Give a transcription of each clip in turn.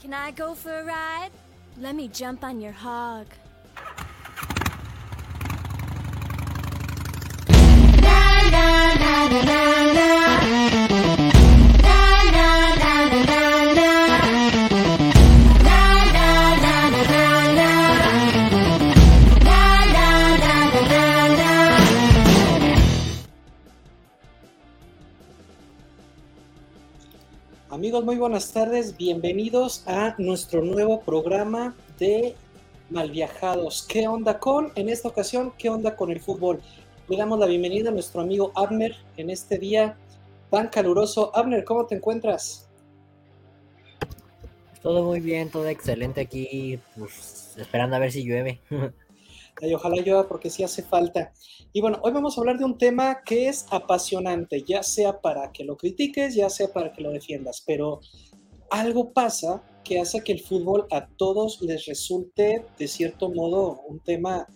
Can I go for a ride? Let me jump on your hog. Muy buenas tardes. Bienvenidos a nuestro nuevo programa de Malviajados. ¿Qué onda con, en esta ocasión, qué onda con el fútbol? Le damos la bienvenida a nuestro amigo Abner en este día tan caluroso. Abner, ¿cómo te encuentras? Todo muy bien, todo excelente aquí, pues esperando a ver si llueve. Ojalá llueva porque sí hace falta. Y bueno, hoy vamos a hablar de un tema que es apasionante, ya sea para que lo critiques, ya sea para que lo defiendas, pero algo pasa que hace que el fútbol a todos les resulte de cierto modo un tema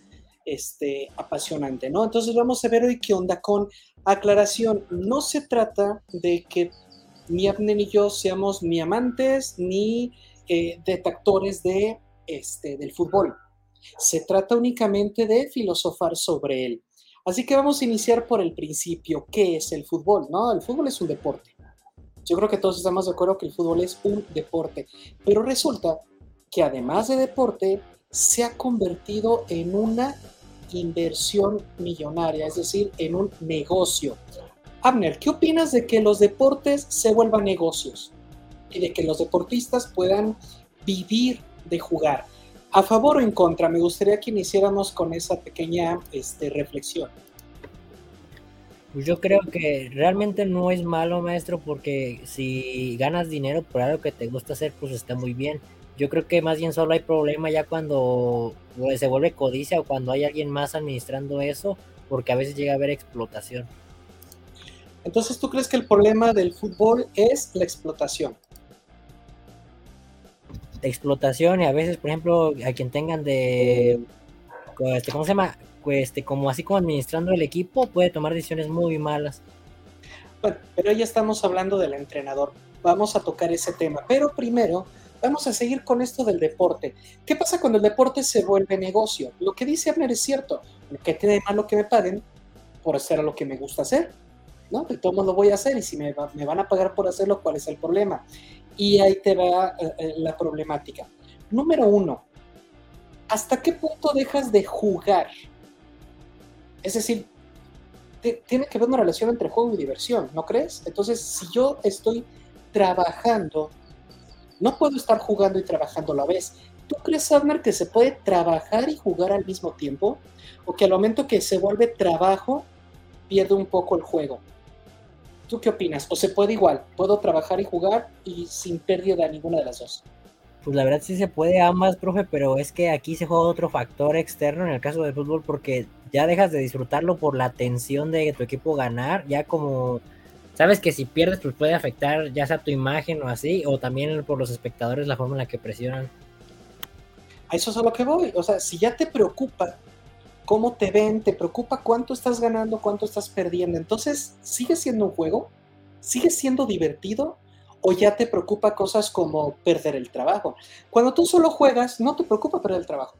este, apasionante, ¿no? Entonces vamos a ver hoy qué onda con aclaración. No se trata de que ni Abner ni yo seamos ni amantes ni eh, detractores de, este, del fútbol. Se trata únicamente de filosofar sobre él. Así que vamos a iniciar por el principio. ¿Qué es el fútbol? ¿No? El fútbol es un deporte. Yo creo que todos estamos de acuerdo que el fútbol es un deporte. Pero resulta que además de deporte, se ha convertido en una inversión millonaria, es decir, en un negocio. Abner, ¿qué opinas de que los deportes se vuelvan negocios y de que los deportistas puedan vivir de jugar? ¿A favor o en contra? Me gustaría que iniciáramos con esa pequeña este, reflexión. Pues yo creo que realmente no es malo, maestro, porque si ganas dinero por algo que te gusta hacer, pues está muy bien. Yo creo que más bien solo hay problema ya cuando pues, se vuelve codicia o cuando hay alguien más administrando eso, porque a veces llega a haber explotación. Entonces, ¿tú crees que el problema del fútbol es la explotación? Explotación y a veces, por ejemplo, a quien tengan de, este, ¿cómo se llama? Pues, este, como así como administrando el equipo, puede tomar decisiones muy malas. Bueno, pero ya estamos hablando del entrenador. Vamos a tocar ese tema. Pero primero, vamos a seguir con esto del deporte. ¿Qué pasa cuando el deporte se vuelve negocio? Lo que dice Abner es cierto. Lo que tiene de malo que me paguen por hacer lo que me gusta hacer. ¿no? De todo lo voy a hacer y si me, van a pagar por hacerlo, ¿cuál es el problema? Y ahí te va eh, eh, la problemática. Número uno, ¿hasta qué punto dejas de jugar? Es decir, tiene que haber una relación entre juego y diversión, ¿no crees? Entonces, si yo estoy trabajando, no puedo estar jugando y trabajando a la vez. ¿Tú crees, Abner, que se puede trabajar y jugar al mismo tiempo? ¿O que al momento que se vuelve trabajo, pierde un poco el juego? ¿Tú qué opinas? ¿O se puede igual? ¿Puedo trabajar y jugar y sin pérdida ninguna de las dos? Pues la verdad sí se puede ambas, profe, pero es que aquí se juega otro factor externo en el caso del fútbol porque ya dejas de disfrutarlo por la tensión de tu equipo ganar, ya como sabes que si pierdes pues puede afectar ya sea tu imagen o así, o también por los espectadores la forma en la que presionan. A eso es a lo que voy, o sea, si ya te preocupa cómo te ven, te preocupa cuánto estás ganando, cuánto estás perdiendo. Entonces, ¿sigue siendo un juego? ¿Sigue siendo divertido? ¿O ya te preocupa cosas como perder el trabajo? Cuando tú solo juegas, no te preocupa perder el trabajo,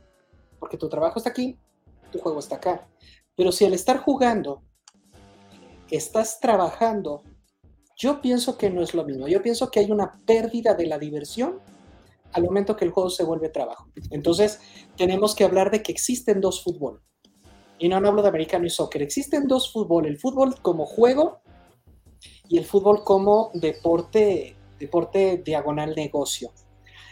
porque tu trabajo está aquí, tu juego está acá. Pero si al estar jugando, estás trabajando, yo pienso que no es lo mismo. Yo pienso que hay una pérdida de la diversión al momento que el juego se vuelve trabajo. Entonces, tenemos que hablar de que existen dos fútbol y no, hablo de americano y soccer, existen dos fútbol, el fútbol como juego y el fútbol como deporte, deporte diagonal negocio.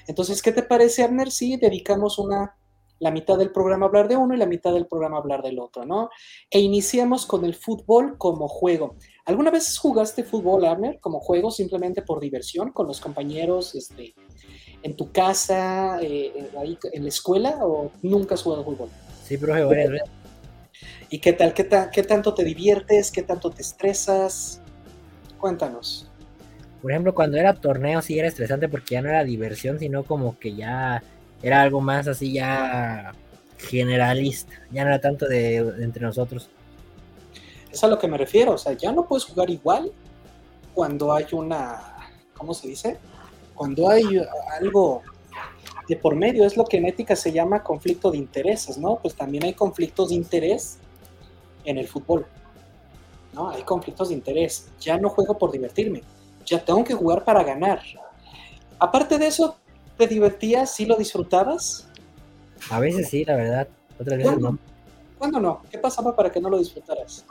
Entonces, ¿qué te parece, Abner, si dedicamos una, la mitad del programa a hablar de uno y la mitad del programa a hablar del otro, ¿no? E iniciamos con el fútbol como juego. ¿Alguna vez jugaste fútbol, Abner, como juego simplemente por diversión con los compañeros, este, en tu casa, eh, ahí en la escuela, o nunca has jugado fútbol? Sí, profe, varias. ¿Y qué tal? ¿Qué, ¿Qué tanto te diviertes? ¿Qué tanto te estresas? Cuéntanos. Por ejemplo, cuando era torneo sí era estresante porque ya no era diversión, sino como que ya era algo más así ya generalista, ya no era tanto de, entre nosotros. Es a lo que me refiero, o sea, ya no puedes jugar igual cuando hay una, ¿cómo se dice? Cuando hay algo de por medio, es lo que en ética se llama conflicto de intereses, ¿no? Pues también hay conflictos de interés en el fútbol, ¿no? Hay conflictos de interés. Ya no juego por divertirme, ya tengo que jugar para ganar. Aparte de eso, ¿te divertías? ¿Sí lo disfrutabas? A veces sí, la verdad. Otras veces ¿Cuándo? no. ¿Cuándo no? ¿Qué pasaba para que no lo disfrutaras?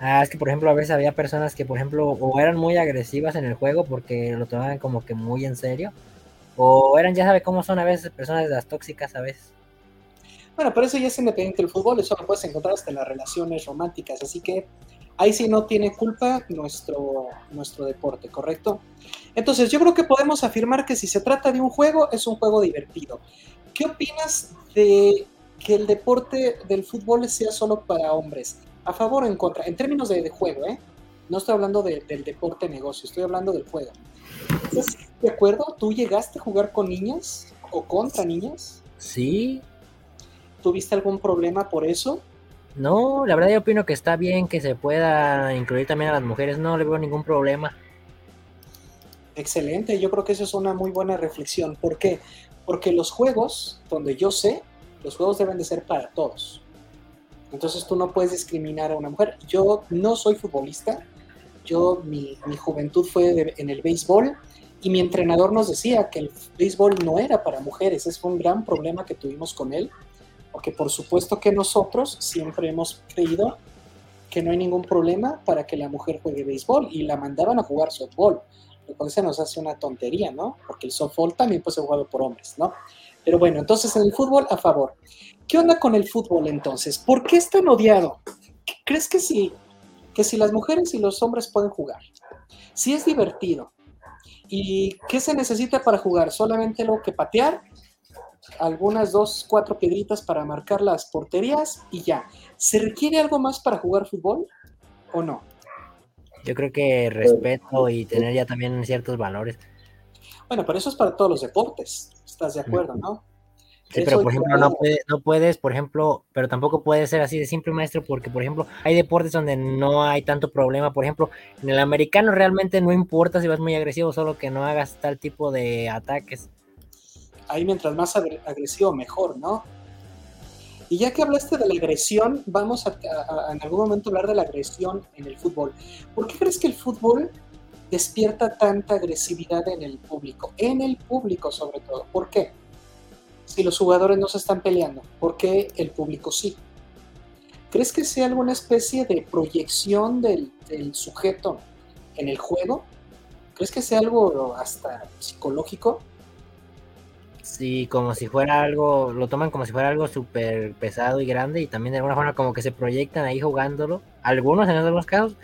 Ah, es que por ejemplo a veces había personas que por ejemplo o eran muy agresivas en el juego porque lo tomaban como que muy en serio o eran ya sabe cómo son a veces personas de las tóxicas a veces. Bueno, pero eso ya es independiente del fútbol, eso lo puedes encontrar hasta en las relaciones románticas, así que ahí sí no tiene culpa nuestro, nuestro deporte, ¿correcto? Entonces yo creo que podemos afirmar que si se trata de un juego, es un juego divertido. ¿Qué opinas de que el deporte del fútbol sea solo para hombres? ¿A favor o en contra? En términos de, juego, ¿eh? No estoy hablando de- del deporte negocio, estoy hablando del juego. ¿Estás de acuerdo? ¿Tú llegaste a jugar con niñas o contra niñas? Sí, ¿Tuviste algún problema por eso? no, la verdad yo opino que está bien que se pueda incluir también a las mujeres, no le veo ningún problema. Excelente, yo creo que eso es una muy buena reflexión. ¿Por qué? Porque los juegos, donde yo sé, los juegos deben de ser para todos. Entonces tú no puedes discriminar a una mujer. Yo no soy futbolista, yo mi, mi juventud fue de- en el béisbol y mi entrenador nos decía que el béisbol no era para mujeres. Ese fue un gran problema que tuvimos con él, porque por supuesto que nosotros siempre hemos creído que no hay ningún problema para que la mujer juegue béisbol y la mandaban a jugar softball lo cual se nos hace una tontería, ¿no? Porque el softball también puede ser jugado por hombres, ¿no? Pero bueno, entonces en el fútbol a favor. ¿Qué onda con el fútbol entonces? ¿Por qué es tan odiado? ¿Crees que si, que si las mujeres y los hombres pueden jugar? Si es divertido. ¿Y qué se necesita para jugar? Solamente lo que patear, algunas dos, cuatro piedritas para marcar las porterías y ya. ¿Se requiere algo más para jugar fútbol o no? Yo creo que respeto y tener ya también ciertos valores. Bueno, pero eso es para todos los deportes. ¿Estás de acuerdo, no? Sí, pero por ejemplo, no, puede- no puedes, por ejemplo, pero tampoco puede ser así de simple, maestro, porque, por ejemplo, hay deportes donde no hay tanto problema. Por ejemplo, en el americano realmente no importa si vas muy agresivo, solo que no hagas tal tipo de ataques. Ahí mientras más agre- agresivo mejor, ¿no? Y ya que hablaste de la agresión, vamos a, en algún momento hablar de la agresión en el fútbol. ¿Por qué crees que el fútbol despierta tanta agresividad en el público? En el público sobre todo. ¿Por qué? Si los jugadores no se están peleando, ¿por qué el público sí? ¿Crees que sea alguna especie de proyección del sujeto en el juego? ¿Crees que sea algo hasta psicológico? Sí, como si fuera algo, lo toman como si fuera algo súper pesado y grande y también de alguna forma como que se proyectan ahí jugándolo, algunos en algunos casos,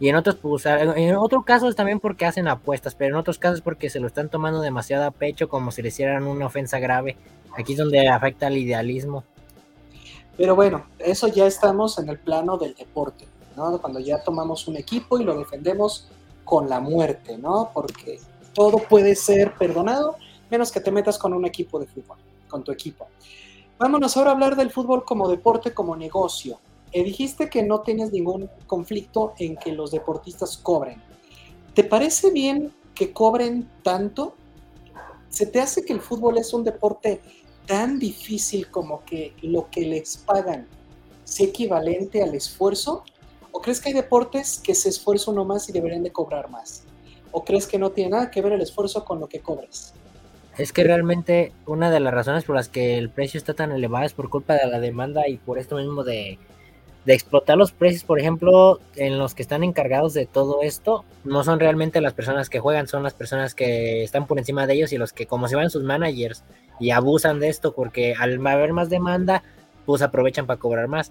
y en otros, pues, en otros casos también porque hacen apuestas, pero en otros casos porque se lo están tomando demasiado a pecho como si le hicieran una ofensa grave. Aquí es donde afecta el idealismo. Pero bueno, eso ya estamos en el plano del deporte, ¿no? Cuando ya tomamos un equipo y lo defendemos con la muerte, ¿no? Porque todo puede ser perdonado, menos que te metas con un equipo de fútbol, con tu equipo. Vámonos ahora a hablar del fútbol como deporte, como negocio. Eh, dijiste que no tienes ningún conflicto en que los deportistas cobren. ¿Te parece bien que cobren tanto? ¿Se te hace que el fútbol es un deporte tan difícil como que lo que les pagan sea equivalente al esfuerzo? ¿O crees que hay deportes que se esfuerzan uno más y deberían de cobrar más? ¿O crees que no tiene nada que ver el esfuerzo con lo que cobres? Es que realmente una de las razones por las que el precio está tan elevado es por culpa de la demanda y por esto mismo de, de explotar los precios, por ejemplo, en los que están encargados de todo esto, no son realmente las personas que juegan, son las personas que están por encima de ellos y los que como se van sus managers y abusan de esto porque al haber más demanda, pues aprovechan para cobrar más.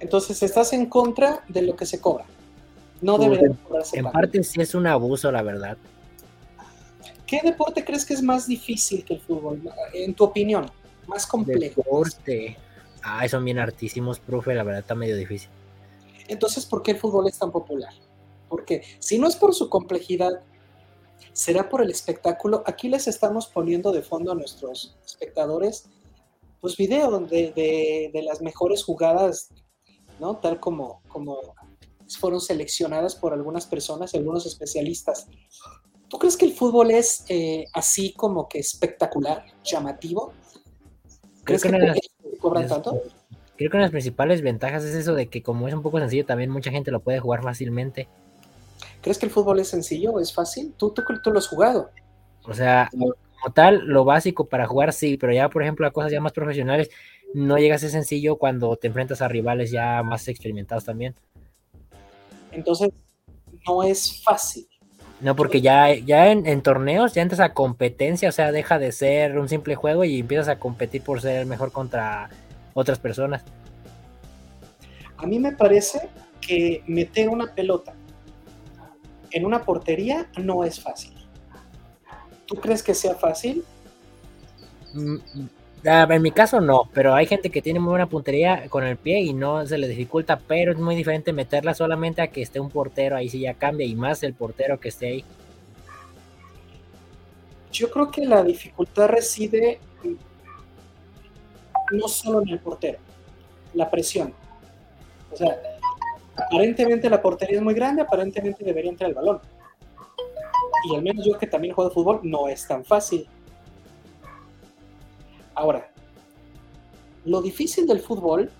Entonces estás en contra de lo que se cobra. No Pues, debería cobrarse En parte sí es un abuso, la verdad. ¿Qué deporte crees que es más difícil que el fútbol? En tu opinión, más complejo. Deporte. Ah, son bien hartísimos, profe, la verdad está medio difícil. Entonces, ¿por qué el fútbol es tan popular? Porque si no es por su complejidad, será por el espectáculo. Aquí les estamos poniendo de fondo a nuestros espectadores, pues video donde de, de las mejores jugadas, ¿no? Tal como, como fueron seleccionadas por algunas personas, algunos especialistas. ¿Tú crees que el fútbol es eh, así como que espectacular, llamativo? ¿Crees que, cobran tanto? Creo que una de las principales ventajas es eso de que como es un poco sencillo, también mucha gente lo puede jugar fácilmente. ¿Crees que el fútbol es sencillo? ¿Es fácil? ¿Tú, tú, tú lo has jugado? O sea, como tal, lo básico para jugar sí, pero ya, por ejemplo, a cosas ya más profesionales, no llega a ser sencillo cuando te enfrentas a rivales ya más experimentados también. Entonces, no es fácil. No, porque ya, ya en, torneos ya entras a competencia, o sea, deja de ser un simple juego y empiezas a competir por ser mejor contra otras personas. A mí me parece que meter una pelota en una portería no es fácil. ¿Tú crees que sea fácil? Mm, en mi caso no, pero hay gente que tiene muy buena puntería con el pie y no se le dificulta, pero es muy diferente meterla solamente a que esté un portero, ahí sí ya cambia y más el portero que esté ahí. Yo creo que la dificultad reside no solo en el portero, la presión. O sea, aparentemente la portería es muy grande, aparentemente debería entrar el balón. Y al menos yo que también juego fútbol, no es tan fácil Ahora, lo difícil del fútbol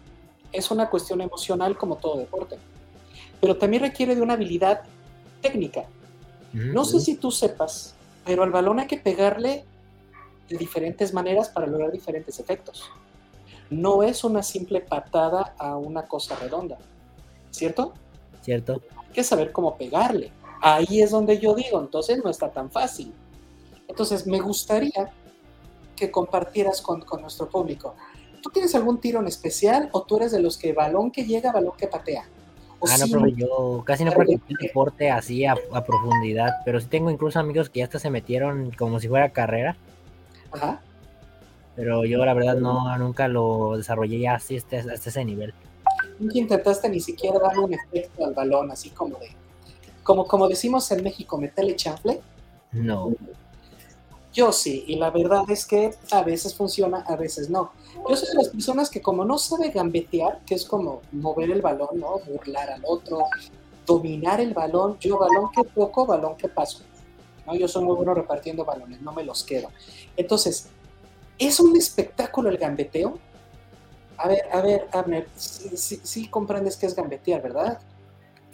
es una cuestión emocional como todo deporte, pero también requiere de una habilidad técnica. No sé si tú sepas, pero al balón hay que pegarle de diferentes maneras para lograr diferentes efectos. No es una simple patada a una cosa redonda, ¿cierto? Cierto. Hay que saber cómo pegarle. Ahí es donde yo digo, entonces no está tan fácil. Entonces me gustaría que compartieras con, nuestro público. ¿Tú tienes algún tiro en especial o tú eres de los que balón que llega, balón que patea? ah, no, pero yo casi no practico el deporte así a, profundidad, pero sí tengo incluso amigos que ya hasta se metieron como si fuera carrera. Ajá. Pero yo la verdad no, nunca lo desarrollé ya así hasta, hasta ese nivel. Nunca intentaste ni siquiera darle un efecto al balón, así como de, como, como decimos en México, meterle chanfle. No. Yo sí, y la verdad es que a veces funciona, a veces no. Yo soy de las personas que como no sabe gambetear, que es como mover el balón, ¿no? Burlar al otro, dominar el balón, yo balón que poco, balón que paso. ¿no? Yo soy muy bueno repartiendo balones, no me los quedo. Entonces, ¿es un espectáculo el gambeteo? A ver, a ver, Abner, sí, comprendes que es gambetear, ¿verdad?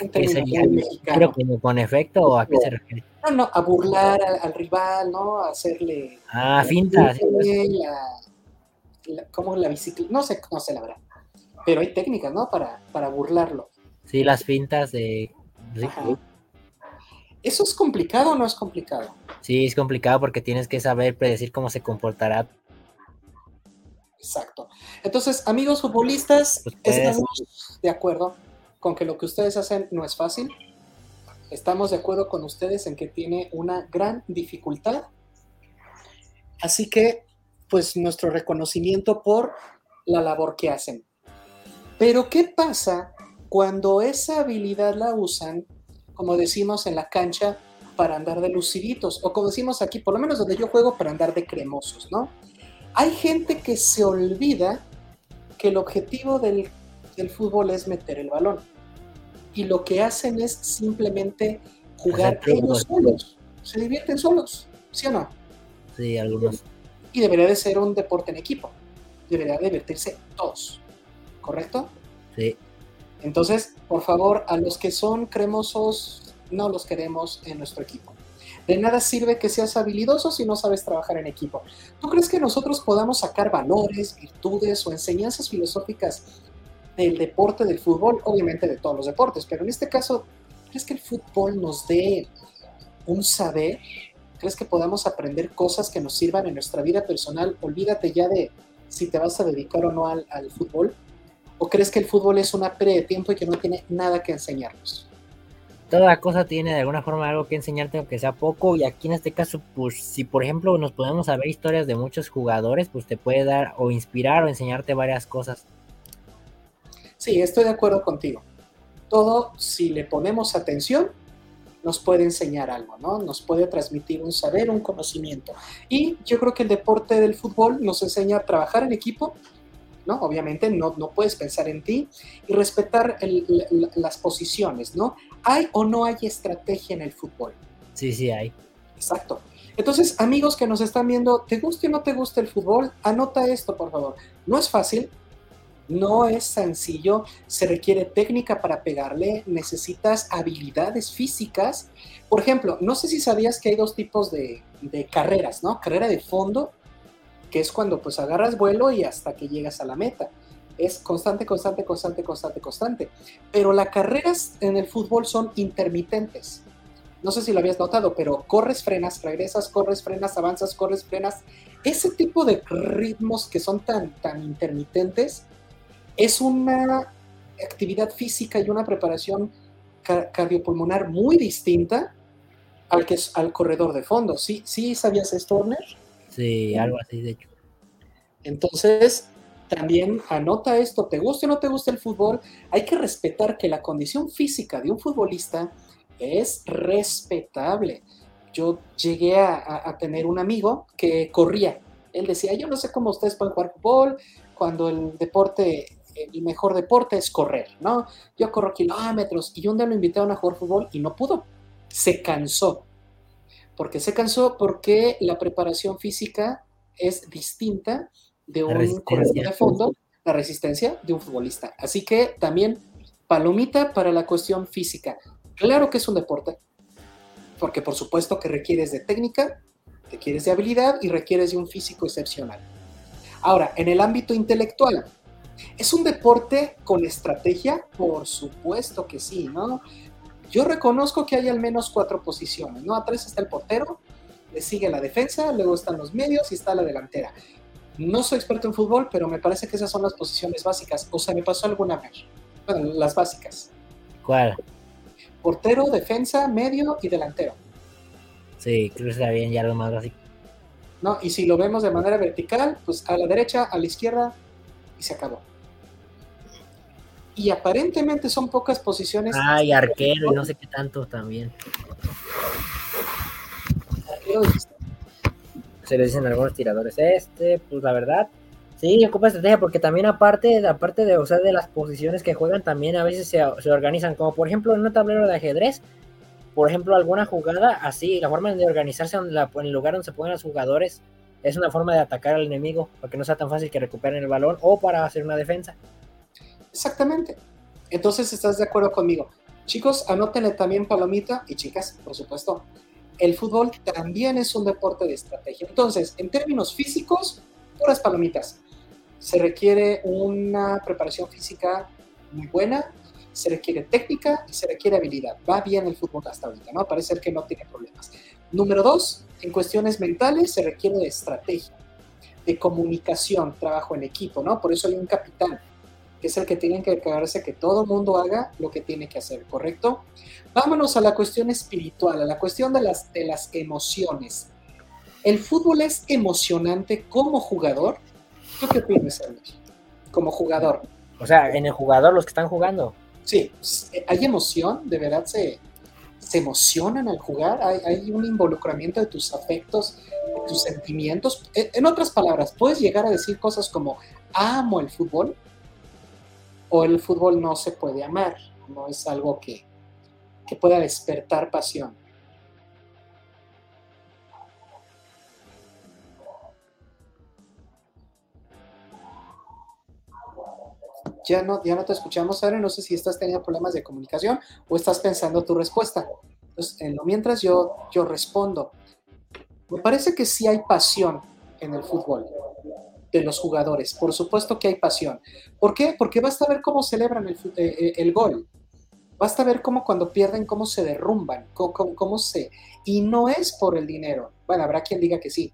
¿Pero con efecto o a qué se refiere? No, no, a burlar al, rival, ¿no? A hacerle. Ah, finta. como la bicicleta. No sé, no sé la verdad. Pero hay técnicas, ¿no? Para, para burlarlo. Sí, las fintas de. ¿Eso es complicado o no es complicado? Sí, es complicado porque tienes que saber predecir cómo se comportará. Exacto. Entonces, amigos futbolistas, pues, pues, estamos de acuerdo con que lo que ustedes hacen no es fácil Estamos de acuerdo con ustedes en que tiene una gran dificultad. Así que, pues nuestro reconocimiento por la labor que hacen. Pero, ¿qué pasa cuando esa habilidad la usan, como decimos en la cancha, para andar de luciditos? O como decimos aquí, por lo menos donde yo juego, para andar de cremosos, ¿no? Hay gente que se olvida que el objetivo del, del fútbol es meter el balón y lo que hacen es simplemente jugar ellos solos. Se divierten solos, ¿sí o no? Sí, algunos. Y debería de ser un deporte en equipo. Debería divertirse todos. ¿Correcto? Sí. Entonces, por favor, a los que son cremosos, no los queremos en nuestro equipo. De nada sirve que seas habilidoso si no sabes trabajar en equipo. ¿Tú crees que nosotros podamos sacar valores, virtudes o enseñanzas filosóficas del deporte del fútbol, obviamente de todos los deportes, pero en este caso, ¿crees que el fútbol nos dé un saber? ¿Crees que podamos aprender cosas que nos sirvan en nuestra vida personal? Olvídate ya de si te vas a dedicar o no al, fútbol. ¿O crees que el fútbol es una pérdida de tiempo y que no tiene nada que enseñarnos? Toda cosa tiene de alguna forma algo que enseñarte, aunque sea poco. Y aquí en este caso, pues si por ejemplo nos podemos saber historias de muchos jugadores, pues te puede dar o inspirar o enseñarte varias cosas. Sí, estoy de acuerdo contigo. Todo, si le ponemos atención, nos puede enseñar algo, ¿no? Nos puede transmitir un saber, un conocimiento. Y yo creo que el deporte del fútbol nos enseña a trabajar en equipo, ¿no? Obviamente no, no puedes pensar en ti y respetar las posiciones, ¿no? ¿Hay o no hay estrategia en el fútbol? Sí, sí hay. Exacto. Entonces, amigos que nos están viendo, ¿te gusta o no te gusta el fútbol? Anota esto, por favor. No es fácil, no es sencillo, se requiere técnica para pegarle, necesitas habilidades físicas. Por ejemplo, no sé si sabías que hay dos tipos de, carreras, ¿no? Carrera de fondo, que es cuando pues agarras vuelo y hasta que llegas a la meta. Es constante, constante, constante, constante, constante. Pero las carreras en el fútbol son intermitentes no sé si lo habías notado, pero corres, frenas, regresas, corres, frenas, avanzas, corres, frenas. Ese tipo de ritmos que son tan, tan intermitentes es una actividad física y una preparación cardiopulmonar muy distinta al que es al corredor de fondo. ¿Sí, sí sabías esto? Sí, algo así, de hecho. Entonces, también anota esto, te guste o no te guste el fútbol, hay que respetar que la condición física de un futbolista es respetable. Yo llegué a, tener un amigo que corría. Él decía, yo no sé cómo ustedes pueden jugar fútbol cuando el deporte, el mejor deporte es correr, ¿no? Yo corro kilómetros y un día lo invitaron a jugar fútbol y no pudo. Se cansó. ¿Por qué se cansó? Porque la preparación física es distinta de un corredor de fondo, la resistencia de un futbolista. Así que también palomita para la cuestión física. Claro que es un deporte, porque por supuesto que requieres de técnica, requieres de habilidad y requieres de un físico excepcional. Ahora, en el ámbito intelectual, ¿es un deporte con estrategia? Por supuesto que sí, ¿no? Yo reconozco que hay al menos cuatro posiciones, ¿no? Atrás está el portero, le sigue la defensa, luego están los medios y está la delantera. No soy experto en fútbol, pero me parece que esas son las posiciones básicas. O sea, me pasó alguna vez. Bueno, las básicas. ¿Cuál? portero, defensa, medio y delantero. Sí, creo que está bien ya lo más así. No, y si lo vemos de manera vertical, pues a la derecha, a la izquierda y se acabó. Y aparentemente son pocas posiciones. Ah, y arquero y no sé qué tanto también. Se le dicen algunos tiradores. Este, pues la verdad, Sí, ocupa estrategia porque también aparte, aparte de, o sea, de las posiciones que juegan, también a veces se, organizan, como por ejemplo en un tablero de ajedrez, por ejemplo, alguna jugada así, la forma de organizarse en, el lugar donde se ponen los jugadores es una forma de atacar al enemigo, para que no sea tan fácil que recuperen el balón o para hacer una defensa. Exactamente. Entonces, ¿estás de acuerdo conmigo? Chicos, anótenle también palomita y chicas, por supuesto. El fútbol también es un deporte de estrategia. Entonces, en términos físicos, puras palomitas se requiere una preparación física muy buena, se requiere técnica y se requiere habilidad. Va bien el fútbol hasta ahorita, ¿no? Parece que no tiene problemas. Número dos, en cuestiones mentales se requiere de estrategia, de comunicación, trabajo en equipo, ¿no? Por eso hay un capitán, que es el que tiene que encargarse que todo el mundo haga lo que tiene que hacer, ¿correcto? Vámonos a la cuestión espiritual, a la cuestión de las, de las emociones. ¿El fútbol es emocionante como jugador? ¿Tú qué opinas, Como jugador. O sea, en el jugador, los que están jugando. Sí, eh, hay emoción, de verdad se, se emocionan al jugar, hay, un involucramiento de tus afectos, de tus sentimientos. Eh, en otras palabras, puedes llegar a decir cosas como amo el fútbol o el fútbol no se puede amar, no es algo que, que pueda despertar pasión. ya no, ya no te escuchamos, ahora no sé si estás teniendo problemas de comunicación o estás pensando tu respuesta. Entonces, en lo mientras yo, yo respondo. Me parece que sí hay pasión en el fútbol de los jugadores. Por supuesto que hay pasión. ¿Por qué? Porque basta ver cómo celebran el, eh, eh, el gol. Basta ver cómo cuando pierden, cómo se derrumban, cómo, se... Y no es por el dinero. Bueno, habrá quien diga que sí.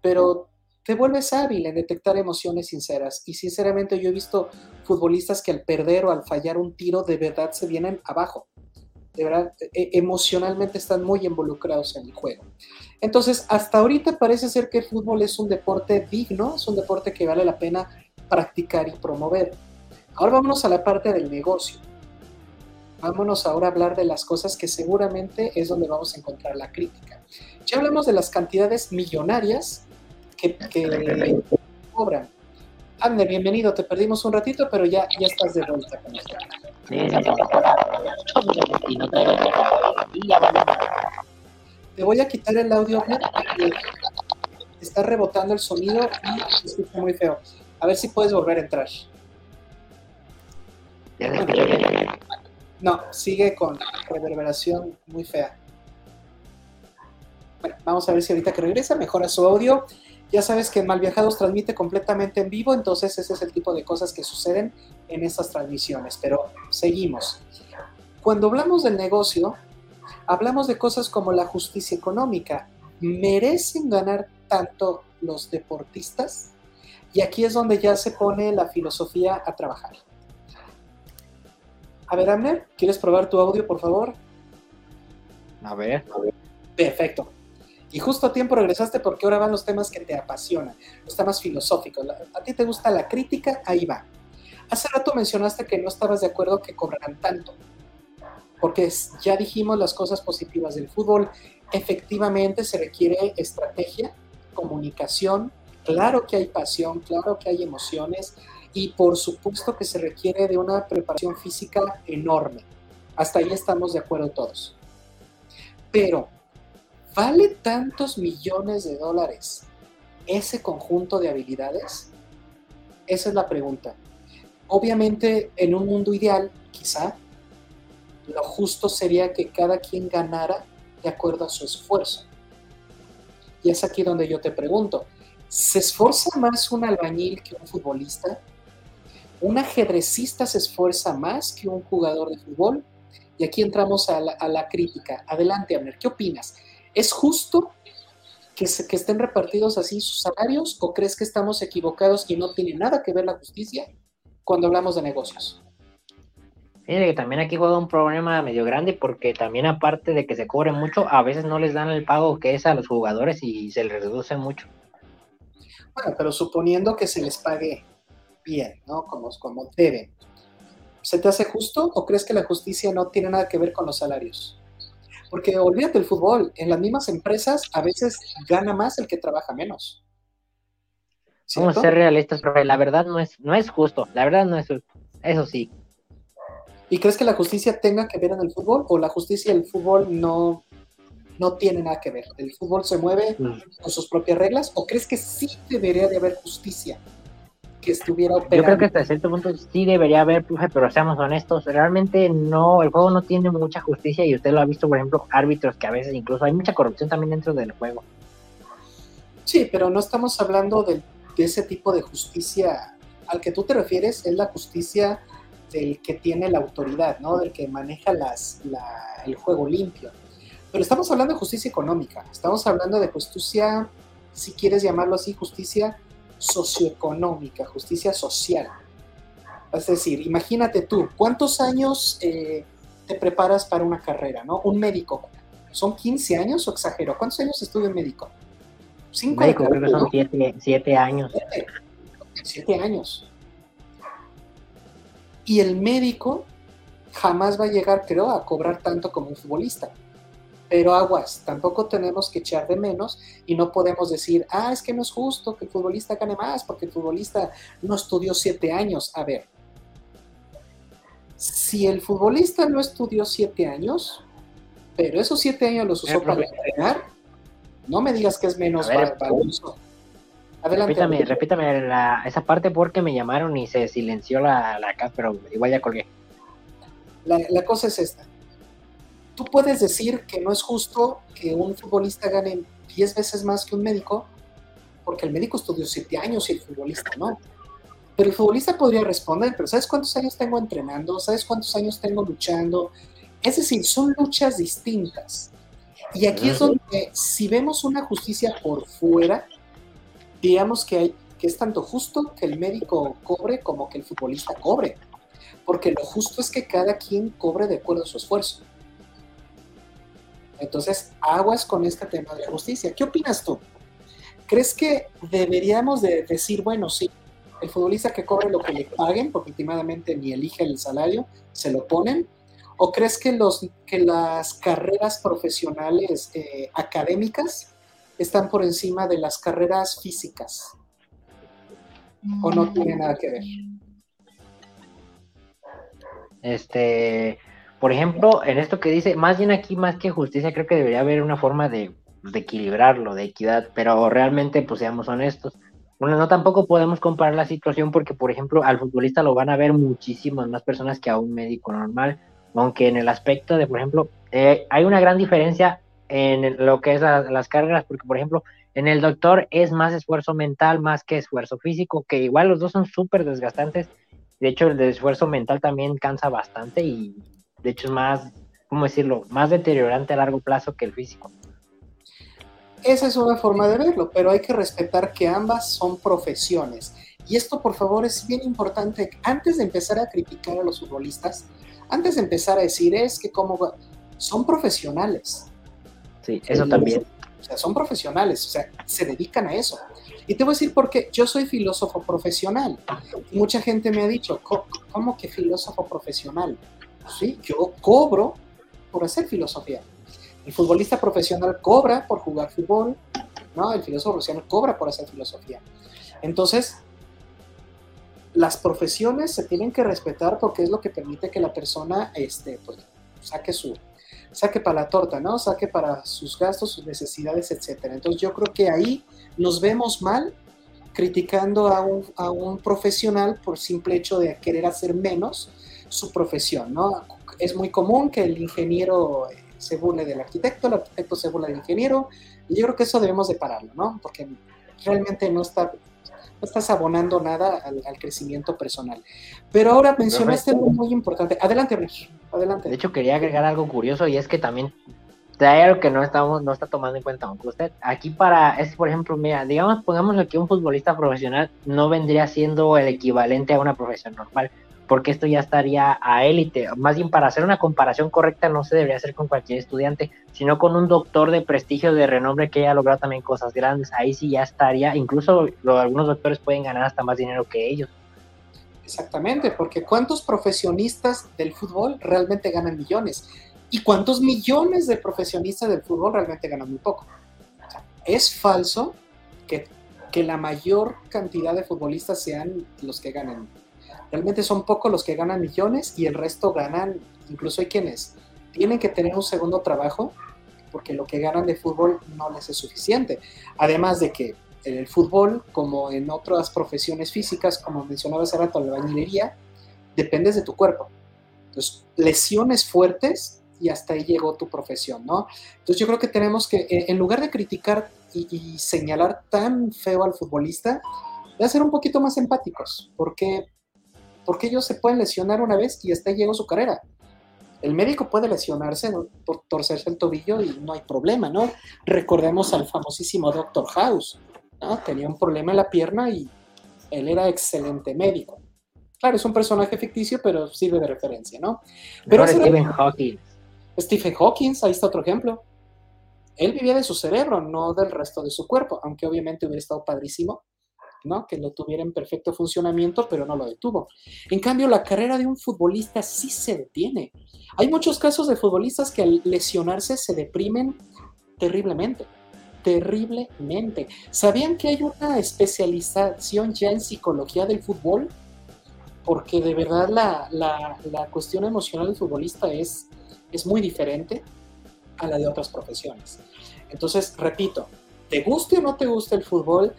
Pero te vuelves hábil en detectar emociones sinceras. Y sinceramente yo he visto futbolistas que al perder o al fallar un tiro de verdad se vienen abajo. De verdad, e, emocionalmente están muy involucrados en el juego. Entonces, hasta ahorita parece ser que el fútbol es un deporte digno, es un deporte que vale la pena practicar y promover. Ahora vámonos a la parte del negocio. Vámonos ahora a hablar de las cosas que seguramente es donde vamos a encontrar la crítica. Ya hablamos de las cantidades millonarias que, que cobran. Ande, bienvenido, te perdimos un ratito, pero ya, ya estás de vuelta con Te voy a quitar el audio porque está rebotando el sonido y se escucha muy feo. A ver si puedes volver a entrar. No, sigue con reverberación muy fea. Bueno, vamos a ver si ahorita que regresa mejora su audio. Ya sabes que Mal Viajados transmite completamente en vivo, entonces ese es el tipo de cosas que suceden en estas transmisiones. Pero seguimos. Cuando hablamos del negocio, hablamos de cosas como la justicia económica. ¿Merecen ganar tanto los deportistas? Y aquí es donde ya se pone la filosofía a trabajar. A ver, Amner, ¿quieres probar tu audio, por favor? A ver. Perfecto. Y justo a tiempo regresaste porque ahora van los temas que te apasionan, los temas filosóficos. A ti te gusta la crítica, ahí va. Hace rato mencionaste que no estabas de acuerdo que cobraran tanto, porque ya dijimos las cosas positivas del fútbol. Efectivamente se requiere estrategia, comunicación, claro que hay pasión, claro que hay emociones y por supuesto que se requiere de una preparación física enorme. Hasta ahí estamos de acuerdo todos. Pero ¿Vale tantos millones de dólares ese conjunto de habilidades? Esa es la pregunta. Obviamente, en un mundo ideal, quizá, lo justo sería que cada quien ganara de acuerdo a su esfuerzo. Y es aquí donde yo te pregunto, ¿se esfuerza más un albañil que un futbolista? ¿Un ajedrecista se esfuerza más que un jugador de fútbol? Y aquí entramos a la, crítica. Adelante, Amner, ¿qué opinas? ¿Es justo que, se, que estén repartidos así sus salarios o crees que estamos equivocados y no tiene nada que ver la justicia cuando hablamos de negocios? Fíjate que también aquí juega un problema medio grande porque también aparte de que se cobre mucho, a veces no les dan el pago que es a los jugadores y se les reduce mucho. Bueno, pero suponiendo que se les pague bien, ¿no? Como, como deben. ¿Se te hace justo o crees que la justicia no tiene nada que ver con los salarios? Porque olvídate el fútbol, en las mismas empresas a veces gana más el que trabaja menos. Vamos a ser realistas, pero la verdad no es, no es justo, la verdad no es justo, eso sí. ¿Y crees que la justicia tenga que ver en el fútbol o la justicia y el fútbol no, no tiene nada que ver? ¿El fútbol se mueve mm. con sus propias reglas o crees que sí debería de haber justicia estuviera operando. Yo creo que hasta cierto punto sí debería haber, pero seamos honestos, realmente no, el juego no tiene mucha justicia y usted lo ha visto, por ejemplo, árbitros que a veces incluso hay mucha corrupción también dentro del juego. Sí, pero no estamos hablando de, ese tipo de justicia al que tú te refieres, es la justicia del que tiene la autoridad, ¿no? Del que maneja las, el juego limpio. Pero estamos hablando de justicia económica, estamos hablando de justicia, si quieres llamarlo así, justicia socioeconómica, justicia social. Es decir, imagínate tú, ¿cuántos años eh, te preparas para una carrera, no? Un médico. ¿Son 15 años o exagero? ¿Cuántos años estudia un médico? ¿Cinco médico, creo que son 7 años. 7 años. Y el médico jamás va a llegar, creo, a cobrar tanto como un futbolista. Pero aguas, tampoco tenemos que echar de menos y no podemos decir, ah, es que no es justo que el futbolista gane más porque el futbolista no estudió siete años. A ver, si el futbolista no estudió siete años, pero esos siete años los usó para entrenar, no me digas que es menos valioso. Adelante. Repítame, repítame esa parte porque me llamaron y se silenció la, la pero igual ya colgué. la cosa es esta tú puedes decir que no es justo que un futbolista gane 10 veces más que un médico, porque el médico estudió 7 años y el futbolista no. Pero el futbolista podría responder, pero ¿sabes cuántos años tengo entrenando? ¿Sabes cuántos años tengo luchando? Es decir, son luchas distintas. Y aquí es donde, si vemos una justicia por fuera, digamos que, hay, que es tanto justo que el médico cobre como que el futbolista cobre. Porque lo justo es que cada quien cobre de acuerdo a su esfuerzo. Entonces, aguas con este tema de justicia. ¿Qué opinas tú? ¿Crees que deberíamos de decir, bueno, sí, el futbolista que cobre lo que le paguen, porque últimamente ni elige el salario, se lo ponen? ¿O crees que, los, que las carreras profesionales eh, académicas están por encima de las carreras físicas? ¿O no tiene nada que ver? Este, por ejemplo, en esto que dice, más bien aquí, más que justicia, creo que debería haber una forma de, equilibrarlo, de equidad, pero realmente, pues seamos honestos. Bueno, no tampoco podemos comparar la situación porque, por ejemplo, al futbolista lo van a ver muchísimas más personas que a un médico normal, aunque en el aspecto de, por ejemplo, eh, hay una gran diferencia en lo que es las cargas, porque, por ejemplo, en el doctor es más esfuerzo mental más que esfuerzo físico, que igual los dos son súper desgastantes. De hecho, el esfuerzo mental también cansa bastante y de hecho es más, ¿cómo decirlo?, más deteriorante a largo plazo que el físico. Esa es una forma de verlo, pero hay que respetar que ambas son profesiones. Y esto, por favor, es bien importante. Antes de empezar a criticar a los futbolistas, antes de empezar a decir es que como son profesionales. Sí, eso también. O sea, son profesionales, o sea, se dedican a eso. Y te voy a decir por qué. Yo soy filósofo profesional. mucha gente me ha dicho, ¿cómo que filósofo profesional? Sí, yo cobro por hacer filosofía. El futbolista profesional cobra por jugar fútbol, ¿no? El filósofo profesional cobra por hacer filosofía. Entonces, las profesiones se tienen que respetar porque es lo que permite que la persona este, pues, saque su, saque para la torta, ¿no? Saque para sus gastos, sus necesidades, etcétera. Entonces yo creo que ahí nos vemos mal criticando a un, a un profesional por simple hecho de querer hacer menos su profesión, ¿no? Es muy común que el ingeniero eh, se burle del arquitecto, el arquitecto se burla del ingeniero, y yo creo que eso debemos de pararlo, ¿no? Porque realmente no está no estás abonando nada al, crecimiento personal. Pero ahora mencionaste algo muy importante. Adelante, Rich. Adelante. De hecho, quería agregar algo curioso y es que también hay algo que no estamos, no está tomando en cuenta usted. Aquí para, es por ejemplo, mira, digamos, pongámosle que un futbolista profesional no vendría siendo el equivalente a una profesión normal porque esto ya estaría a élite. Más bien, para hacer una comparación correcta, no se debería hacer con cualquier estudiante, sino con un doctor de prestigio, de renombre que haya logrado también cosas grandes. Ahí sí ya estaría, incluso algunos doctores pueden ganar hasta más dinero que ellos. Exactamente, porque ¿cuántos profesionistas del fútbol realmente ganan millones? ¿Y cuántos millones de profesionistas del fútbol realmente ganan muy poco? es falso que, que la mayor cantidad de futbolistas sean los que ganan Realmente son pocos los que ganan millones y el resto ganan, incluso hay quienes tienen que tener un segundo trabajo porque lo que ganan de fútbol no les es suficiente. Además de que en el fútbol, como en otras profesiones físicas, como mencionaba hace rato, la bañilería, dependes de tu cuerpo. Entonces, lesiones fuertes y hasta ahí llegó tu profesión, ¿no? Entonces yo creo que tenemos que, eh, en lugar de criticar y, y señalar tan feo al futbolista, de ser un poquito más empáticos, porque porque ellos se pueden lesionar una vez y hasta ahí llegó su carrera. El médico puede lesionarse, por torcerse el tobillo y no hay problema, ¿no? Recordemos al famosísimo Doctor House, ¿no? Tenía un problema en la pierna y él era excelente médico. Claro, es un personaje ficticio, pero sirve de referencia, ¿no? Pero Stephen Hawking. Stephen Hawking, ahí está otro ejemplo. Él vivía de su cerebro, no del resto de su cuerpo, aunque obviamente hubiera estado padrísimo que lo tuviera en perfecto funcionamiento, pero no lo detuvo. En cambio, la carrera de un futbolista sí se detiene. Hay muchos casos de futbolistas que al lesionarse se deprimen terriblemente. Terriblemente. ¿Sabían que hay una especialización ya en psicología del fútbol? Porque de verdad la, la cuestión emocional del futbolista es, es muy diferente a la de otras profesiones. Entonces, repito, te guste o no te guste el fútbol,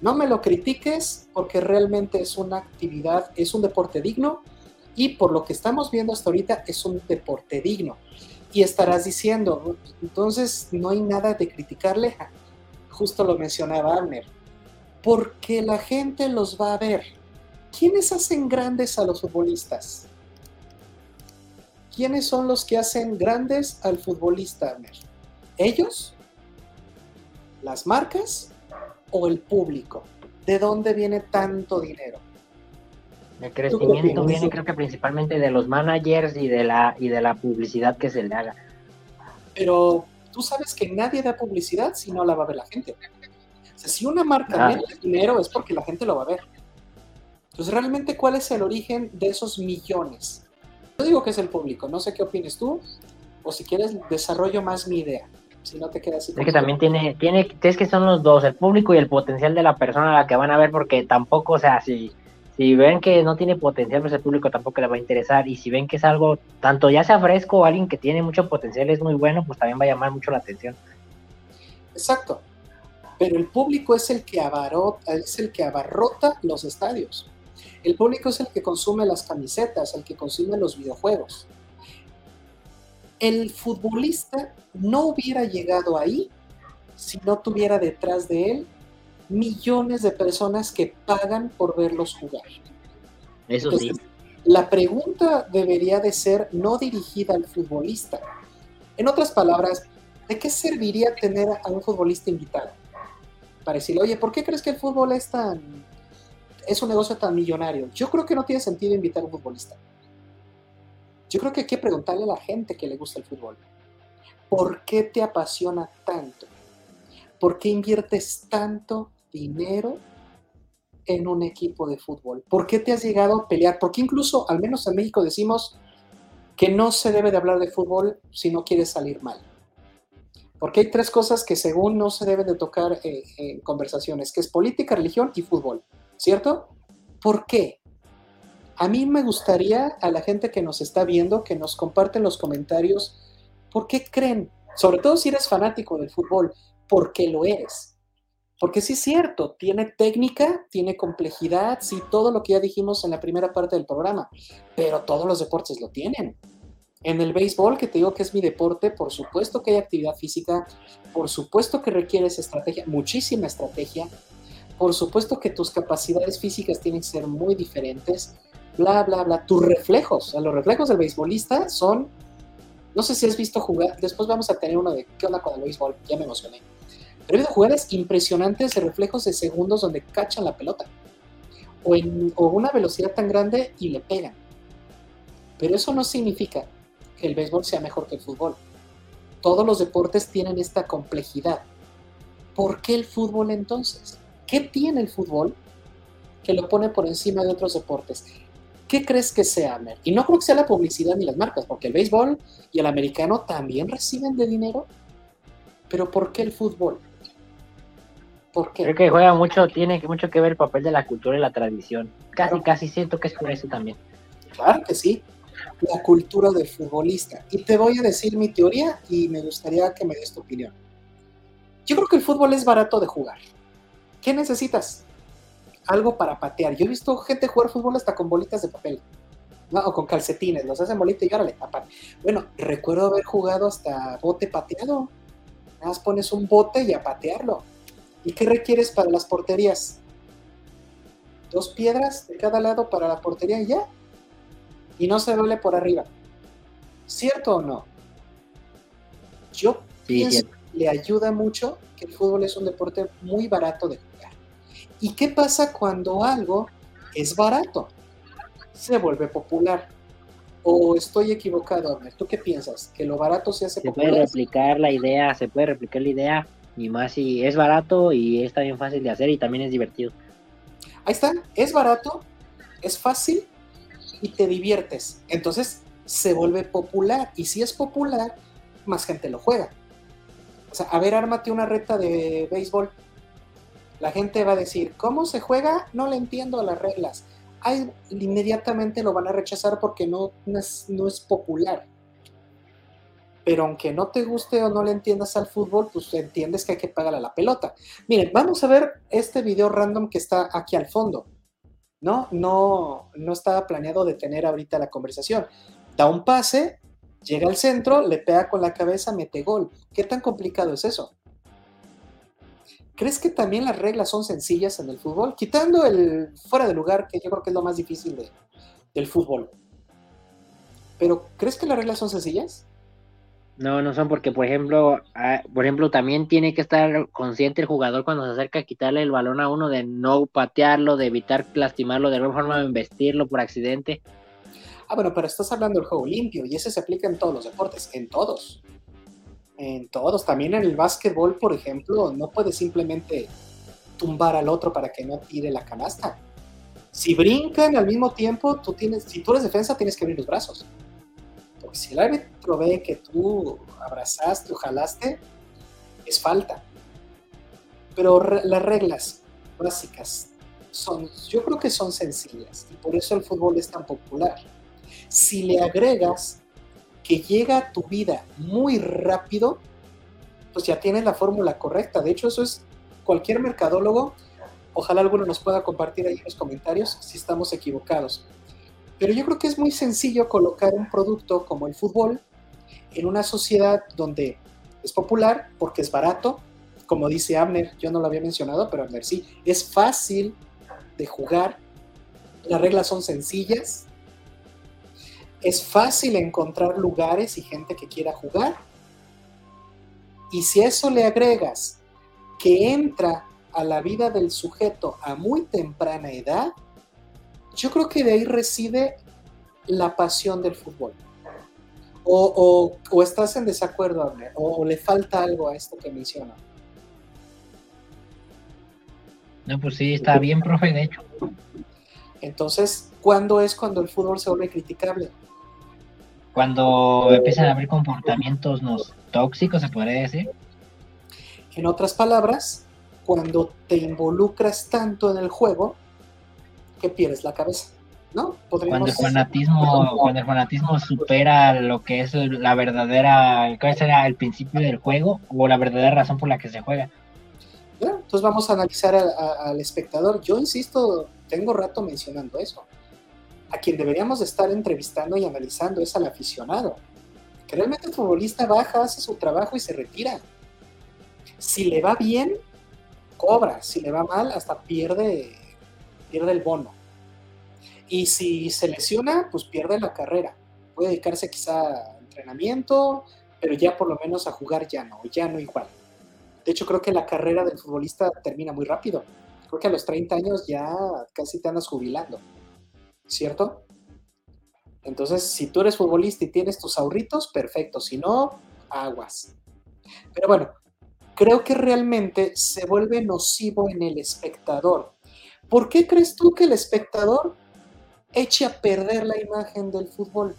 no me lo critiques porque realmente es una actividad, es un deporte digno y por lo que estamos viendo hasta ahorita es un deporte digno. Y estarás diciendo, entonces no hay nada de criticarle. Justo lo mencionaba Abner. Porque la gente los va a ver. ¿Quiénes hacen grandes a los futbolistas? ¿Quiénes son los que hacen grandes al futbolista, Abner? ¿Ellos? ¿Las marcas? O el público? ¿De dónde viene tanto dinero? El crecimiento viene creo que principalmente de los managers y de la y de la publicidad que se le haga. Pero tú sabes que nadie da publicidad si no la va a ver la gente. O sea, si una marca ah. dinero es porque la gente lo va a ver. Entonces, realmente, ¿cuál es el origen de esos millones? Yo digo que es el público, no sé qué opines tú, o si quieres desarrollo más mi idea si no te quedas Es que también tiene, tiene, es que son los dos, el público y el potencial de la persona a la que van a ver, porque tampoco, o sea, si, si ven que no tiene potencial, pues el público tampoco le va a interesar. Y si ven que es algo, tanto ya sea fresco o alguien que tiene mucho potencial, es muy bueno, pues también va a llamar mucho la atención. Exacto. Pero el público es el que abarrota, es el que abarrota los estadios. El público es el que consume las camisetas, el que consume los videojuegos. El futbolista no hubiera llegado ahí si no tuviera detrás de él millones de personas que pagan por verlos jugar. Eso sí. La pregunta debería de ser no dirigida al futbolista. En otras palabras, ¿de qué serviría tener a un futbolista invitado? Para decirle, oye, ¿por qué crees que el fútbol es tan es un negocio tan millonario? Yo creo que no tiene sentido invitar a un futbolista. Yo creo que hay que preguntarle a la gente que le gusta el fútbol. ¿Por qué te apasiona tanto? ¿Por qué inviertes tanto dinero en un equipo de fútbol? ¿Por qué te has llegado a pelear? Porque incluso, al menos en México, decimos que no se debe de hablar de fútbol si no quieres salir mal. Porque hay tres cosas que según no se deben de tocar eh, en conversaciones, que es política, religión y fútbol, ¿cierto? ¿Por qué? A mí me gustaría a la gente que nos está viendo que nos comparten los comentarios por qué creen, sobre todo si eres fanático del fútbol, por qué lo eres. Porque sí es cierto, tiene técnica, tiene complejidad, sí, todo lo que ya dijimos en la primera parte del programa, pero todos los deportes lo tienen. En el béisbol, que te digo que es mi deporte, por supuesto que hay actividad física, por supuesto que requieres estrategia, muchísima estrategia, por supuesto que tus capacidades físicas tienen que ser muy diferentes, bla, bla, bla. Tus reflejos, los reflejos del beisbolista son, no sé si has visto jugar, después vamos a tener uno de qué onda con el béisbol, ya me emocioné pero he visto jugadas impresionantes de reflejos de segundos donde cachan la pelota. O en una velocidad tan grande y le pegan. Pero eso no significa que el béisbol sea mejor que el fútbol. Todos los deportes tienen esta complejidad. ¿Por qué el fútbol entonces? ¿Qué tiene el fútbol que lo pone por encima de otros deportes? ¿Qué crees que sea, Mer? Y no creo que sea la publicidad ni las marcas, porque el béisbol y el americano también reciben de dinero. Pero ¿por qué el fútbol? Creo que juega mucho, tiene mucho que ver el papel de la cultura y la tradición. Casi, casi siento que es por eso también. Claro que sí, la cultura del futbolista. Y te voy a decir mi teoría y me gustaría que me des tu opinión. Yo creo que el fútbol es barato de jugar. ¿Qué necesitas? Algo para patear. Yo he visto gente jugar fútbol hasta con bolitas de papel. o con calcetines, los hacen bolita y órale, papá. Bueno, recuerdo haber jugado hasta bote pateado. Nada más pones un bote y a patearlo ¿Y qué requieres para las porterías? Dos piedras de cada lado para la portería y ya. Y no se duele por arriba. ¿Cierto o no? Yo pienso que le ayuda mucho que el fútbol es un deporte muy barato de jugar. ¿Y qué pasa cuando algo es barato? Se vuelve popular. ¿O estoy equivocado, ¿Tú qué piensas? ¿Que lo barato se hace popular? Se puede replicar la idea, se puede replicar la idea y más si es barato y es también fácil de hacer y también es divertido. Ahí está, es barato, es fácil y te diviertes. Entonces se vuelve popular y si es popular, más gente lo juega. O sea, a ver, ármate una reta de béisbol. La gente va a decir, ¿cómo se juega? No le entiendo las reglas. Ahí inmediatamente lo van a rechazar porque no, no es popular pero aunque no te guste o no le entiendas al fútbol, pues entiendes que hay que pagarle a la pelota. Miren, vamos a ver este video random que está aquí al fondo. No, no, no estaba planeado detener ahorita la conversación. Da un pase, llega al centro, le pega con la cabeza, mete gol. ¿Qué tan complicado es eso? ¿Crees que también las reglas son sencillas en el fútbol? Quitando el fuera de lugar, que yo creo que es lo más difícil del fútbol. Pero ¿crees que las reglas son sencillas? No, no son porque, por ejemplo, ah, por ejemplo, también tiene que estar consciente el jugador cuando se acerca a quitarle el balón a uno de no patearlo, de evitar lastimarlo, de alguna forma de investirlo por accidente. Ah, bueno, pero estás hablando del juego limpio y ese se aplica en todos los deportes, en todos. En todos. También en el básquetbol, por ejemplo, no puedes simplemente tumbar al otro para que no tire la canasta. Si brincan al mismo tiempo, tú tienes, si tú eres defensa, tienes que abrir los brazos si el árbitro ve que tú abrazaste o jalaste, es falta. Pero las reglas básicas son, yo creo que son sencillas y por eso el fútbol es tan popular. Si le agregas que llega a tu vida muy rápido, pues ya tienes la fórmula correcta. De hecho, eso es cualquier mercadólogo. Ojalá alguno nos pueda compartir ahí en los comentarios si estamos equivocados. Pero yo creo que es muy sencillo colocar un producto como el fútbol en una sociedad donde es popular porque es barato, como dice Abner, yo no lo había mencionado, pero Abner sí, es fácil de jugar, las reglas son sencillas, es fácil encontrar lugares y gente que quiera jugar, y si a eso le agregas que entra a la vida del sujeto a muy temprana edad, yo creo que de ahí reside la pasión del fútbol. O, estás en desacuerdo, Abner, o, le falta algo a esto que menciona. No, pues sí, está bien, profe, de hecho. Entonces, ¿cuándo es cuando el fútbol se vuelve criticable? Cuando empiezan a haber comportamientos tóxicos, se podría decir. En otras palabras, cuando te involucras tanto en el juego que pierdes la cabeza. ¿no? Cuando el fanatismo, cuando el fanatismo supera lo que es la verdadera, ¿cuál será el principio del juego o la verdadera razón por la que se juega? entonces vamos a analizar al espectador. Yo insisto, tengo rato mencionando eso. A quien deberíamos estar entrevistando y analizando es al aficionado. Que realmente el futbolista baja, hace su trabajo y se retira. Si le va bien, cobra. Si le va mal, hasta pierde, pierde el bono. Y si se lesiona, pues pierde la carrera. Puede dedicarse quizá a entrenamiento, pero ya por lo menos a jugar ya no, ya no igual. De hecho, creo que la carrera del futbolista termina muy rápido. Creo que a los 30 años ya casi te andas jubilando, ¿cierto? Entonces, si tú eres futbolista y tienes tus ahorritos, perfecto. Si no, aguas. Pero bueno, creo que realmente se vuelve nocivo en el espectador. ¿Por qué crees tú que el espectador eche a perder la imagen del fútbol.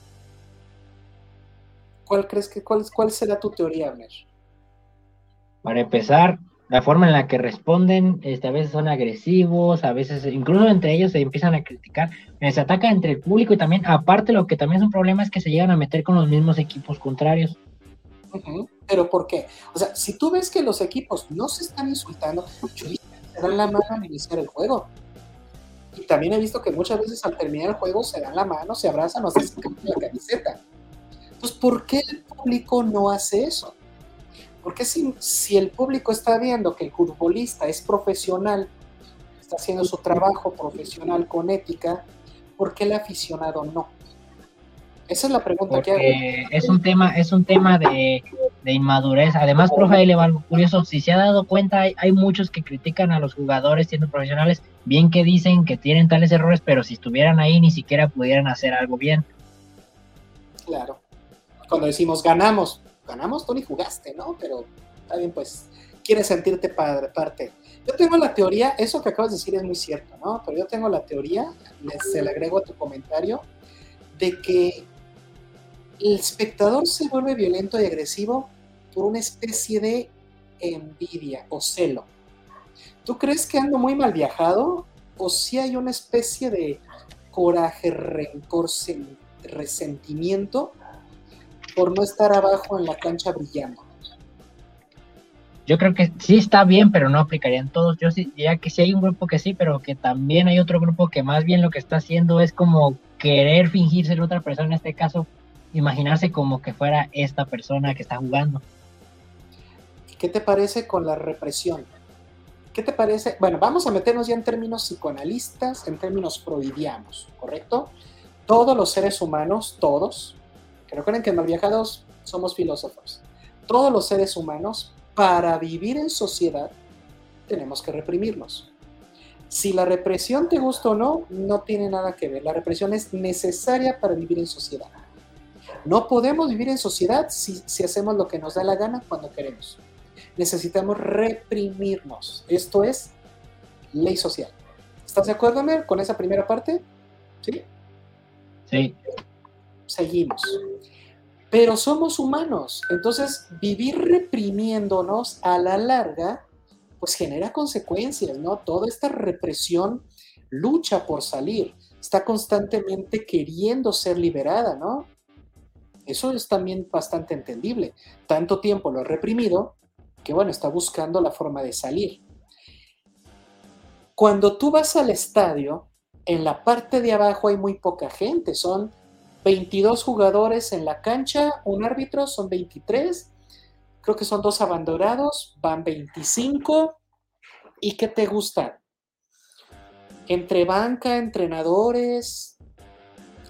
¿Cuál crees que cuál, cuál será tu teoría, Mer? Para empezar, la forma en la que responden, este, a veces son agresivos, a veces incluso entre ellos se empiezan a criticar, se ataca entre el público y también, aparte lo que también es un problema es que se llegan a meter con los mismos equipos contrarios. Pero ¿por qué? O sea, si tú ves que los equipos no se están insultando, se dan la mano al iniciar el juego. Y también he visto que muchas veces al terminar el juego se dan la mano, se abrazan o se cambian la camiseta. Entonces, ¿por qué el público no hace eso? Porque si, si el público está viendo que el futbolista es profesional, está haciendo su trabajo profesional con ética, ¿por qué el aficionado no? Esa es la pregunta que hago. Es un tema, es un tema de, inmadurez. Además, profe, ahí le va algo curioso. Si se ha dado cuenta, hay, hay, muchos que critican a los jugadores siendo profesionales, bien que dicen que tienen tales errores, pero si estuvieran ahí ni siquiera pudieran hacer algo bien. Claro. Cuando decimos ganamos, ganamos, tú ni jugaste, ¿no? Pero está pues, quieres sentirte parte. Yo tengo la teoría, eso que acabas de decir es muy cierto, ¿no? Pero yo tengo la teoría, se le agrego a tu comentario, de que el espectador se vuelve violento y agresivo por una especie de envidia o celo. ¿Tú crees que ando muy mal viajado? ¿O si hay una especie de coraje, rencor, resentimiento por no estar abajo en la cancha brillando? Yo creo que sí está bien, pero no aplicarían todos. Yo sí, ya que sí hay un grupo que sí, pero que también hay otro grupo que más bien lo que está haciendo es como querer fingir ser otra persona, en este caso imaginarse como que fuera esta persona que está jugando. ¿Qué te parece con la represión? ¿Qué te parece? Bueno, vamos a meternos ya en términos psicoanalistas, en términos freudianos, ¿correcto? Todos los seres humanos, todos, recuerden que en Malviajados somos filósofos, todos los seres humanos, para vivir en sociedad, tenemos que reprimirnos. Si la represión te gusta o no, no tiene nada que ver. La represión es necesaria para vivir en sociedad. No podemos vivir en sociedad si, hacemos lo que nos da la gana cuando queremos. Necesitamos reprimirnos. Esto es ley social. ¿Estás de acuerdo, Mer, con esa primera parte? ¿Sí? Sí. Seguimos. Pero somos humanos. Entonces, vivir reprimiéndonos a la larga, pues genera consecuencias, ¿no? Toda esta represión lucha por salir, está constantemente queriendo ser liberada, ¿no? Eso es también bastante entendible. Tanto tiempo lo ha reprimido que, bueno, está buscando la forma de salir. Cuando tú vas al estadio, en la parte de abajo hay muy poca gente, son 22 jugadores en la cancha, un árbitro, son 23, creo que son dos abandonados, van 25. ¿Y qué te gusta? Entre banca, entrenadores,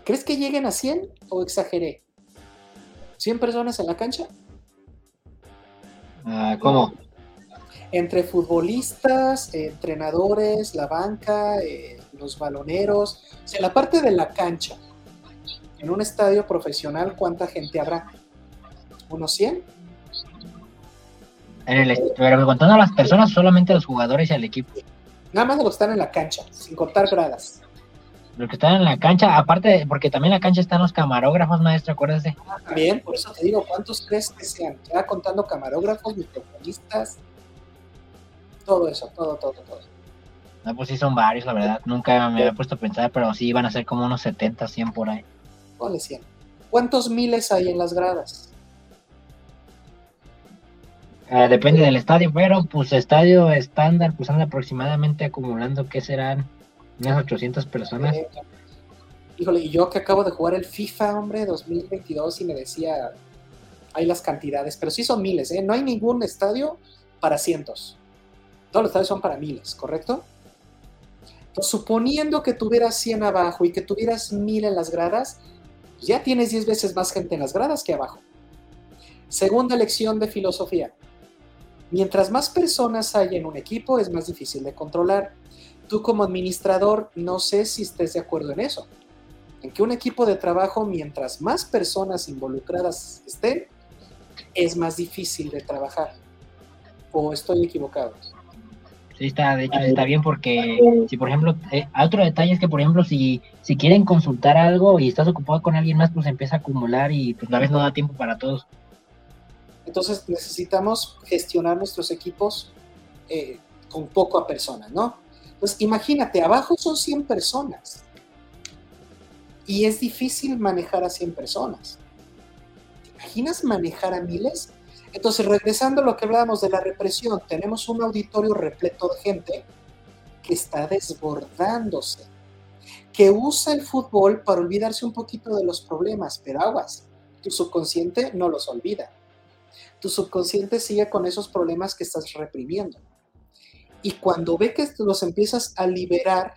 ¿crees que lleguen a 100 o exageré? ¿100 personas en la cancha? Ah, ¿Cómo? Entre futbolistas, entrenadores, la banca, eh, los baloneros, o sea, la parte de la cancha. En un estadio profesional, ¿cuánta gente habrá? ¿Unos 100? En el, pero contando a las personas, solamente los jugadores y el equipo. Nada más de los que están en la cancha, sin contar gradas. Los que están en la cancha, aparte, porque también en la cancha están los camarógrafos, maestro, acuérdese. Ah, también, por eso te digo, ¿cuántos crees que sean? Ya contando camarógrafos, microfonistas, todo eso, todo, todo, todo. No, pues sí son varios, la verdad. Nunca me había puesto a pensar, pero sí van a ser como unos 70, 100 por ahí. Ponle 100. ¿Cuántos miles hay en las gradas? Eh, depende del estadio, pero pues estadio estándar, pues anda aproximadamente acumulando, ¿qué serán? Unas 800 personas. Eh, híjole, y yo que acabo de jugar el FIFA, hombre, 2022, y me decía, hay las cantidades, pero sí son miles, ¿eh? No hay ningún estadio para cientos. Todos los estadios son para miles, ¿correcto? Entonces, suponiendo que tuvieras 100 abajo y que tuvieras 1000 en las gradas, ya tienes 10 veces más gente en las gradas que abajo. Segunda lección de filosofía. Mientras más personas hay en un equipo, es más difícil de controlar. Tú como administrador, no sé si estés de acuerdo en eso. En que un equipo de trabajo, mientras más personas involucradas estén, es más difícil de trabajar. ¿O estoy equivocado? Sí, está, de hecho, está bien porque si, por ejemplo, eh, otro detalle es que, por ejemplo, si, si quieren consultar algo y estás ocupado con alguien más, pues empieza a acumular y pues a vez no da tiempo para todos. Entonces necesitamos gestionar nuestros equipos eh, con poco a personas, ¿no? Pues imagínate, abajo son 100 personas y es difícil manejar a 100 personas. ¿Te imaginas manejar a miles? Entonces, regresando a lo que hablábamos de la represión, tenemos un auditorio repleto de gente que está desbordándose, que usa el fútbol para olvidarse un poquito de los problemas, pero aguas, tu subconsciente no los olvida tu subconsciente sigue con esos problemas que estás reprimiendo. Y cuando ve que los empiezas a liberar,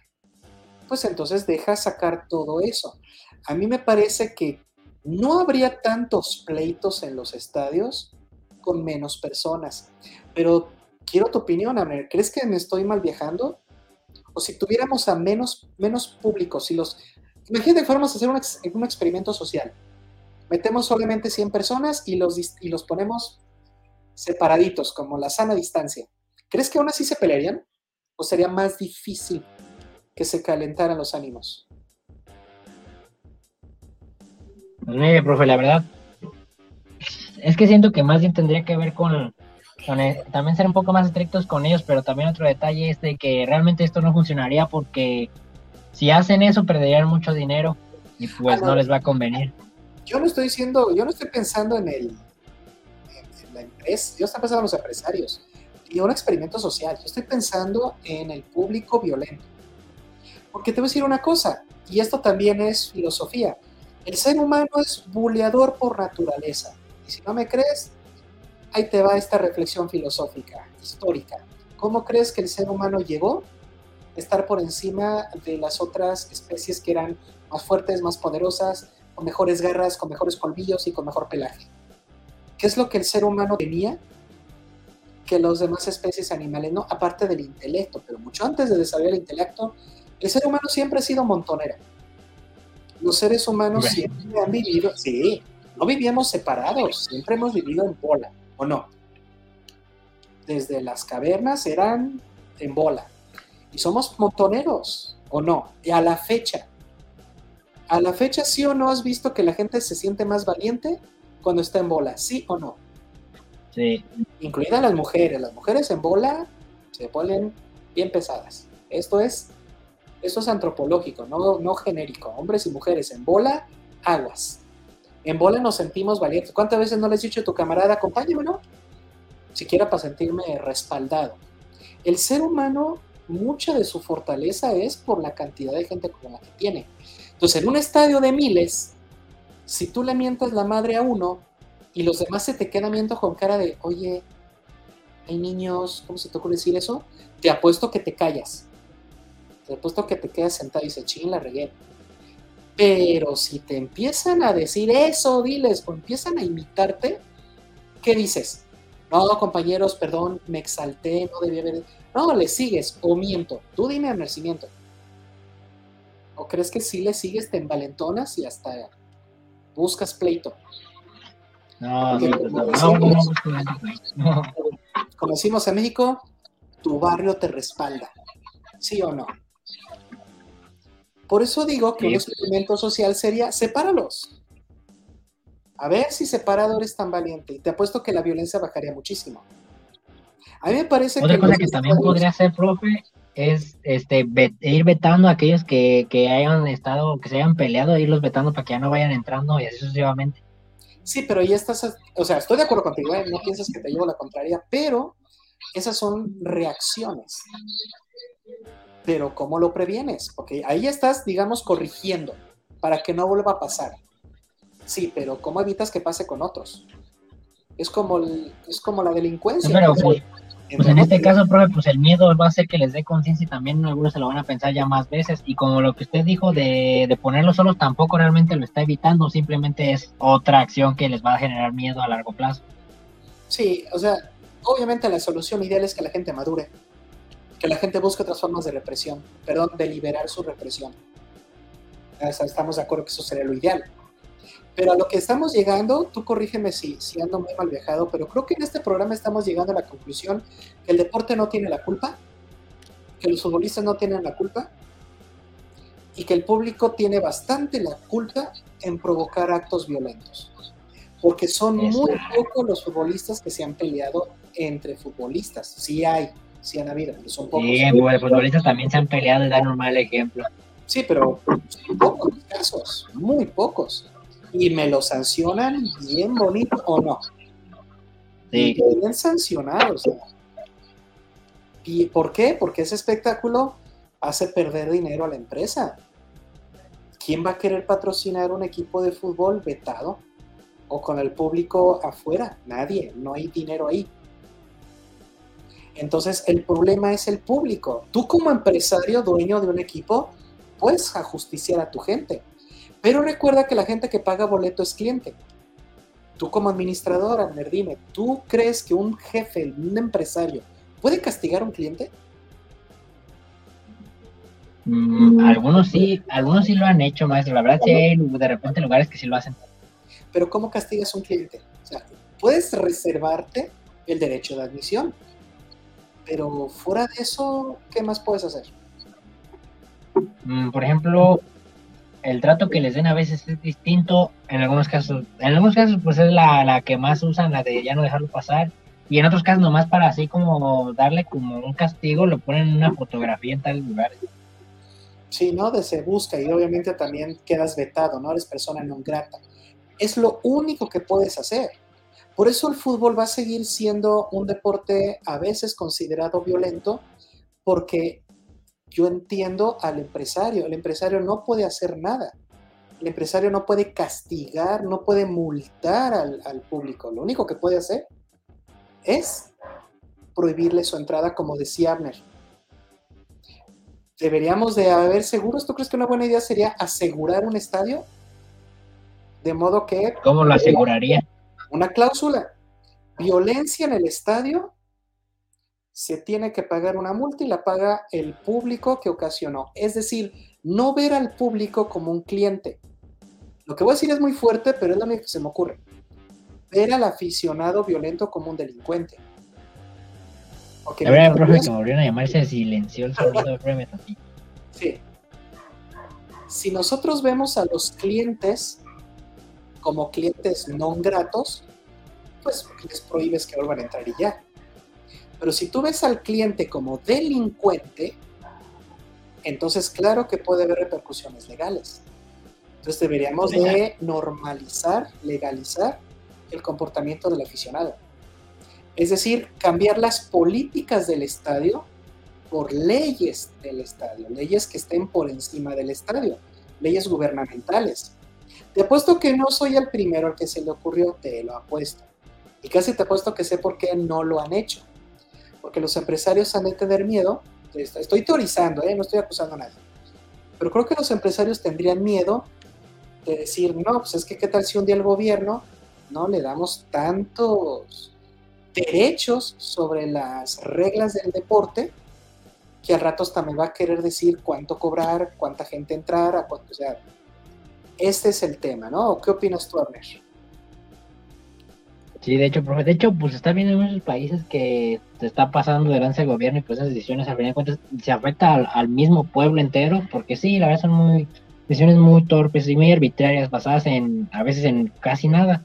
pues entonces deja sacar todo eso. A mí me parece que no habría tantos pleitos en los estadios con menos personas. Pero quiero tu opinión, Amner. ¿Crees que me estoy mal viajando? O si tuviéramos a menos, menos público, si los... Imagínate que fuéramos a hacer un, un experimento social metemos solamente 100 personas y los, y los ponemos separaditos, como la sana distancia. ¿Crees que aún así se pelearían? ¿O sería más difícil que se calentaran los ánimos? Mire, profe, la verdad, es que siento que más bien tendría que ver con, también ser un poco más estrictos con ellos, pero también otro detalle es de que realmente esto no funcionaría porque si hacen eso perderían mucho dinero y pues no les va a convenir yo no estoy diciendo, yo no estoy pensando en el en, la empresa, yo estoy pensando en los empresarios y un experimento social. Yo estoy pensando en el público violento. Porque te voy a decir una cosa, y esto también es filosofía. El ser humano es buleador por naturaleza. Y si no me crees, ahí te va esta reflexión filosófica, histórica. ¿Cómo crees que el ser humano llegó a estar por encima de las otras especies que eran más fuertes, más poderosas, con mejores garras, con mejores colmillos y con mejor pelaje. ¿Qué es lo que el ser humano tenía que los demás especies animales no? Aparte del intelecto, pero mucho antes de desarrollar el intelecto, el ser humano siempre ha sido montonera. Los seres humanos siempre han vivido, sí, no vivíamos separados, siempre hemos vivido en bola, ¿o no? Desde las cavernas eran en bola. Y somos montoneros, ¿o no? Y a la fecha, a la fecha, ¿sí o no has visto que la gente se siente más valiente cuando está en bola? ¿Sí o no? Sí. Incluidas las mujeres. Las mujeres en bola se ponen bien pesadas. Esto es Esto es antropológico, no, no genérico. Hombres y mujeres en bola, aguas. En bola nos sentimos valientes. ¿Cuántas veces no le has dicho a tu camarada, acompáñame, no? Siquiera para sentirme respaldado. El ser humano, mucha de su fortaleza es por la cantidad de gente como la que tiene. Entonces, en un estadio de miles, si tú le mientas la madre a uno y los demás se te quedan viendo con cara de, oye, hay niños, ¿cómo se te ocurre decir eso? Te apuesto que te callas. Te apuesto que te quedas sentado y se ching la reguera. Pero si te empiezan a decir eso, diles, o empiezan a imitarte, ¿qué dices? No, compañeros, perdón, me exalté, no debía haber. No, le sigues, o miento. Tú dime nacimiento. ¿O crees que si le sigues, te envalentonas y hasta buscas pleito? No, Porque no, como no, decimos- no, no, no, no. Como decimos en México, tu barrio te respalda. ¿Sí o no? Por eso digo que Sí. un experimento social sería, sepáralos. A ver si separado eres tan valiente. Y te apuesto que la violencia bajaría muchísimo. A mí me parece Otra que... cosa los que también podría hacer, profe, es este ir vetando a aquellos que, que hayan estado, que se hayan peleado, irlos vetando para que ya no vayan entrando y así sucesivamente. Sí, pero ya estás, o sea, estoy de acuerdo contigo, ¿eh? no piensas que te llevo la contraria, pero esas son reacciones. Pero ¿cómo lo previenes? Porque ahí estás, digamos, corrigiendo para que no vuelva a pasar. Sí, pero ¿cómo evitas que pase con otros? Es como, el- es como la delincuencia. Pero pues, pues en este caso, profe, pues el miedo va a hacer que les dé conciencia y también algunos se lo van a pensar ya más veces. Y como lo que usted dijo de, de ponerlos solos tampoco realmente lo está evitando, simplemente es otra acción que les va a generar miedo a largo plazo. Sí, o sea, obviamente la solución ideal es que la gente madure, que la gente busque otras formas de represión, perdón, de liberar su represión. O sea, estamos de acuerdo que eso sería lo ideal. Pero a lo que estamos llegando, tú corrígeme si, si ando muy mal viajado, pero creo que en este programa estamos llegando a la conclusión que el deporte no tiene la culpa, que los futbolistas no tienen la culpa y que el público tiene bastante la culpa en provocar actos violentos. Porque son muy pocos los futbolistas que se han peleado entre futbolistas. Sí hay, sí han habido, pero son pocos. Sí, los futbolistas también se han peleado y dan un mal ejemplo. Sí, pero son pocos casos, muy pocos. Y me lo sancionan bien bonito o no. Sí. Y bien sancionados. o sea. ¿Y por qué? Porque ese espectáculo hace perder dinero a la empresa. ¿Quién va a querer patrocinar un equipo de fútbol vetado? ¿O con el público afuera? Nadie, no hay dinero ahí. Entonces el problema es el público. Tú como empresario, dueño de un equipo, puedes ajusticiar a tu gente. Pero recuerda que la gente que paga boleto es cliente. Tú como administrador, Abner, dime, ¿tú crees que un jefe, un empresario, puede castigar a un cliente? Mm, algunos sí, algunos sí lo han hecho, maestro. La verdad, sí hay de repente lugares que sí lo hacen. Pero ¿cómo castigas a un cliente? O sea, puedes reservarte el derecho de admisión. Pero fuera de eso, ¿qué más puedes hacer? Mm, por ejemplo, el trato que les den a veces es distinto. En algunos casos, en algunos casos, pues es la, la que más usan, la de ya no dejarlo pasar. Y en otros casos, nomás para así como darle como un castigo, lo ponen en una fotografía en tales lugares. Sí, ¿no? De se busca y obviamente también quedas vetado, ¿no? Eres persona non grata. Es lo único que puedes hacer. Por eso el fútbol va a seguir siendo un deporte a veces considerado violento, porque yo entiendo al empresario. El empresario no puede hacer nada. El empresario no puede castigar, no puede multar al, al público. Lo único que puede hacer es prohibirle su entrada, como decía Abner deberíamos de haber seguros. ¿Tú crees que una buena idea sería asegurar un estadio? De modo que ¿Cómo lo aseguraría? Una cláusula, violencia en el estadio, se tiene que pagar una multa y la paga el público que ocasionó. Es decir, no ver al público como un cliente. Lo que voy a decir es muy fuerte, pero es lo único que se me ocurre. Ver al aficionado violento como un delincuente. La verdad, profe, que me volvieron a llamar, se silenció el sonido. tantito. Sí. Si nosotros vemos a los clientes como clientes no gratos, pues les prohíbes que vuelvan a entrar y ya. Pero si tú ves al cliente como delincuente, entonces claro que puede haber repercusiones legales. Entonces deberíamos de normalizar, legalizar el comportamiento del aficionado. Es decir, cambiar las políticas del estadio por leyes del estadio, leyes que estén por encima del estadio, leyes gubernamentales. Te apuesto que no soy el primero al que se le ocurrió, te lo apuesto. Y casi te apuesto que sé por qué no lo han hecho. Porque los empresarios han de tener miedo, estoy teorizando, ¿eh? no estoy acusando a nadie, pero creo que los empresarios tendrían miedo de decir, no, pues es que qué tal si un día el gobierno no le damos tantos derechos sobre las reglas del deporte que al rato también va a querer decir cuánto cobrar, cuánta gente entrar, a cuánto, o este es el tema, ¿no? ¿Qué opinas tú, Abner? Sí, de hecho, profe, de hecho, pues está viendo en muchos países que se está pasando delante del gobierno y pues esas decisiones, al final de cuentas, se afecta al, mismo pueblo entero, porque sí, la verdad son muy, decisiones muy torpes y muy arbitrarias, basadas en, a veces en casi nada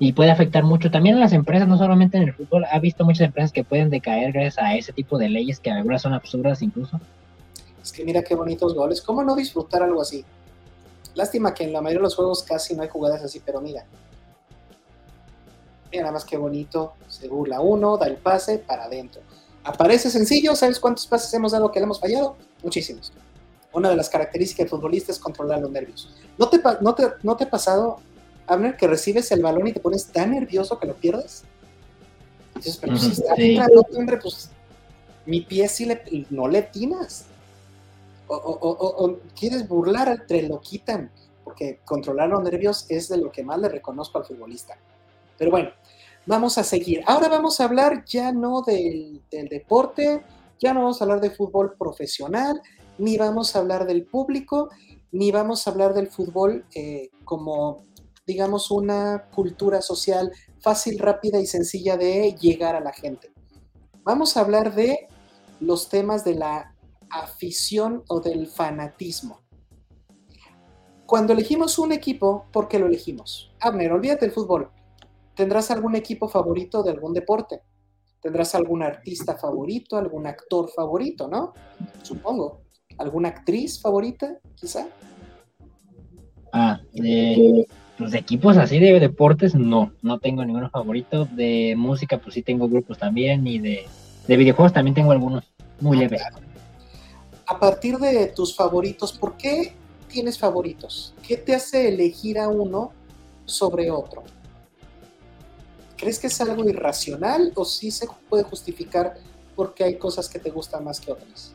y puede afectar mucho también a las empresas, no solamente en el fútbol. Ha visto muchas empresas que pueden decaer gracias a ese tipo de leyes que algunas son absurdas incluso. Es que mira qué bonitos goles. ¿Cómo no disfrutar algo así? Lástima que en la mayoría de los juegos casi no hay jugadas así, pero mira. Mira nada más qué bonito. Se burla uno, da el pase para adentro. Aparece sencillo. ¿Sabes cuántos pases hemos dado que le hemos fallado? Muchísimos. Una de las características del futbolista es controlar los nervios. ¿No te, no te, no te ha pasado Abner, que recibes el balón y te pones tan nervioso que lo pierdes. dices, pero si está hombre, pues mi pie sí le, no le tinas. O, quieres burlar, te lo quitan, porque controlar los nervios es de lo que más le reconozco al futbolista. Pero bueno, vamos a seguir. Ahora vamos a hablar ya no del, deporte, ya no vamos a hablar de fútbol profesional, ni vamos a hablar del público, ni vamos a hablar del fútbol eh, como digamos, una cultura social fácil, rápida y sencilla de llegar a la gente. Vamos a hablar de los temas de la afición o del fanatismo. Cuando elegimos un equipo, ¿por qué lo elegimos? Abner, olvídate del fútbol. ¿Tendrás algún equipo favorito de algún deporte? ¿Tendrás algún artista favorito, algún actor favorito, no? Supongo. ¿Alguna actriz favorita, quizá? Ah, eh, pues de equipos así de deportes, no, no tengo ninguno favorito. De música, pues sí tengo grupos también. Y de, videojuegos también tengo algunos, muy ah, leves. A partir de tus favoritos, ¿por qué tienes favoritos? ¿Qué te hace elegir a uno sobre otro? ¿Crees que es algo irracional o sí se puede justificar porque hay cosas que te gustan más que otras?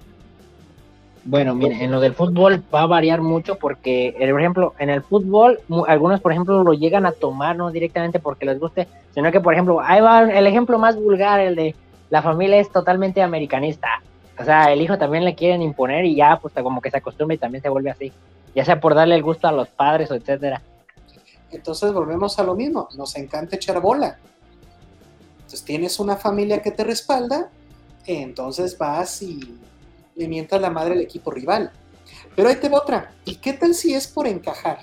Bueno, mire, en lo del fútbol va a variar mucho porque, eh, por ejemplo, en el fútbol, algunos, por ejemplo, lo llegan a tomar no directamente porque les guste, sino que, por ejemplo, ahí va el ejemplo más vulgar, el de la familia es totalmente americanista. O sea, el hijo también le quieren imponer y ya, pues como que se acostumbra y también se vuelve así. Ya sea por darle el gusto a los padres o etcétera. Entonces volvemos a lo mismo, nos encanta echar bola. Entonces tienes una familia que te respalda, entonces vas y le mientas la madre al equipo rival. Pero ahí te va otra. ¿Y qué tal si es por encajar?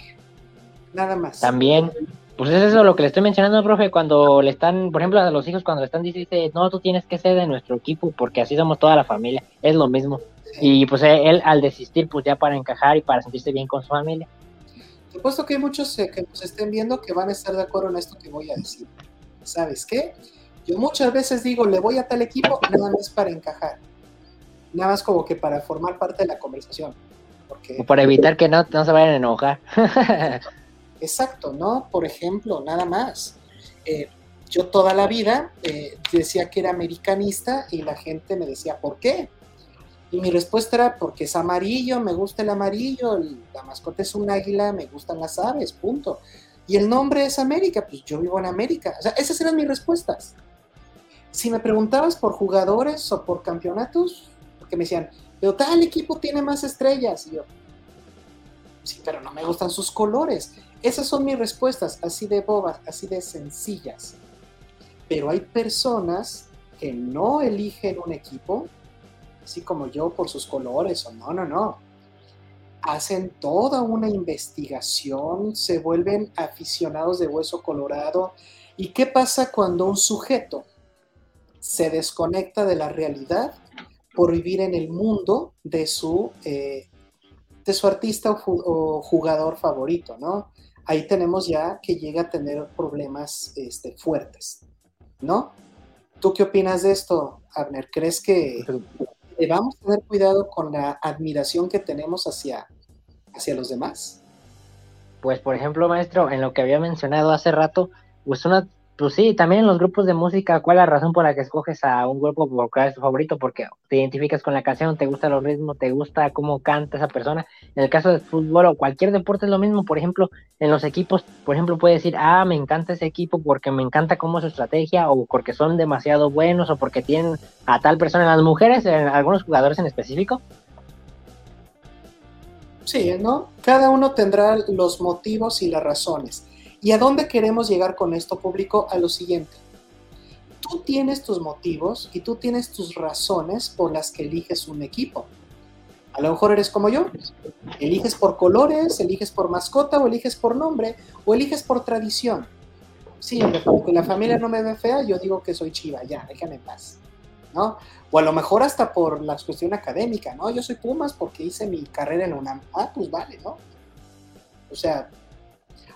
Nada más. También, pues es eso lo que le estoy mencionando, profe, cuando le están, por ejemplo, a los hijos cuando le están diciendo, no, tú tienes que ser de nuestro equipo porque así somos toda la familia, es lo mismo. Y pues él al desistir, pues ya para encajar y para sentirse bien con su familia. Supuesto que hay muchos eh, que nos estén viendo que van a estar de acuerdo en esto que voy a decir. ¿Sabes qué? Yo muchas veces digo, le voy a tal equipo, nada más para encajar nada más como que para formar parte de la conversación. Porque, o para evitar que no, no se vayan a enojar. Exacto, ¿no? Por ejemplo, nada más. Eh, yo toda la vida eh, decía que era americanista y la gente me decía, ¿por qué? Y mi respuesta era, porque es amarillo, me gusta el amarillo, la mascota es un águila, me gustan las aves, punto. Y el nombre es América, pues yo vivo en América. O sea, esas eran mis respuestas. Si me preguntabas por jugadores o por campeonatos, porque me decían, pero tal equipo tiene más estrellas. Y yo, sí, pero no me gustan sus colores. Esas son mis respuestas, así de bobas, así de sencillas. Pero hay personas que no eligen un equipo, así como yo, por sus colores, o no, no, no. Hacen toda una investigación, se vuelven aficionados de hueso colorado. ¿Y qué pasa cuando un sujeto se desconecta de la realidad por vivir en el mundo de su, eh, de su artista o, jugador favorito, ¿no? Ahí tenemos ya que llega a tener problemas este, fuertes, ¿no? ¿Tú qué opinas de esto, Abner? ¿Crees que debamos tener cuidado con la admiración que tenemos hacia, hacia los demás? Pues, por ejemplo, maestro, en lo que había mencionado hace rato, pues una pues sí, también en los grupos de música, ¿cuál es la razón por la que escoges a un grupo porque es tu favorito? Porque te identificas con la canción, te gusta los ritmos, te gusta cómo canta esa persona. En el caso del fútbol o cualquier deporte es lo mismo. Por ejemplo, en los equipos, por ejemplo, puede decir, ah, me encanta ese equipo porque me encanta cómo es su estrategia o porque son demasiado buenos o porque tienen a tal persona. Las mujeres, en algunos jugadores en específico. Sí, ¿no? Cada uno tendrá los motivos y las razones ¿Y a dónde queremos llegar con esto público? A lo siguiente. Tú tienes tus motivos y tú tienes tus razones por las que eliges un equipo. A lo mejor eres como yo. Eliges por colores, eliges por mascota o eliges por nombre o eliges por tradición. Sí, porque la familia no me ve fea, yo digo que soy chiva, ya, déjame en paz. ¿no? O a lo mejor hasta por la cuestión académica, ¿no? Yo soy Pumas porque hice mi carrera en UNAM. Ah, pues vale, ¿no? O sea,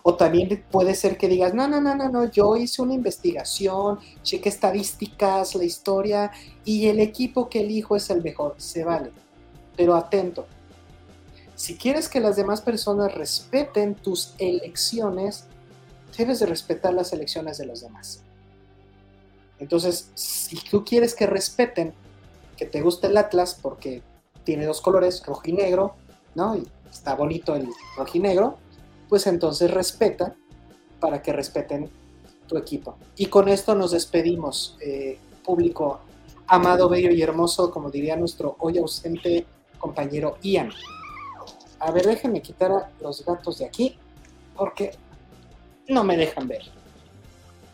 o también puede ser que digas, no, no, no, no, no, yo hice una investigación, cheque estadísticas, la historia, y el equipo que elijo es el mejor, se vale. Pero atento, si quieres que las demás personas respeten tus elecciones, debes de respetar las elecciones de los demás. Entonces, si tú quieres que respeten, que te guste el Atlas porque tiene dos colores, rojo y negro, ¿no? Y está bonito el rojo y negro, pues entonces respeta para que respeten tu equipo. Y con esto nos despedimos, eh, público amado, bello y hermoso, como diría nuestro hoy ausente compañero Ian. A ver, déjenme quitar a los gatos de aquí, porque no me dejan ver.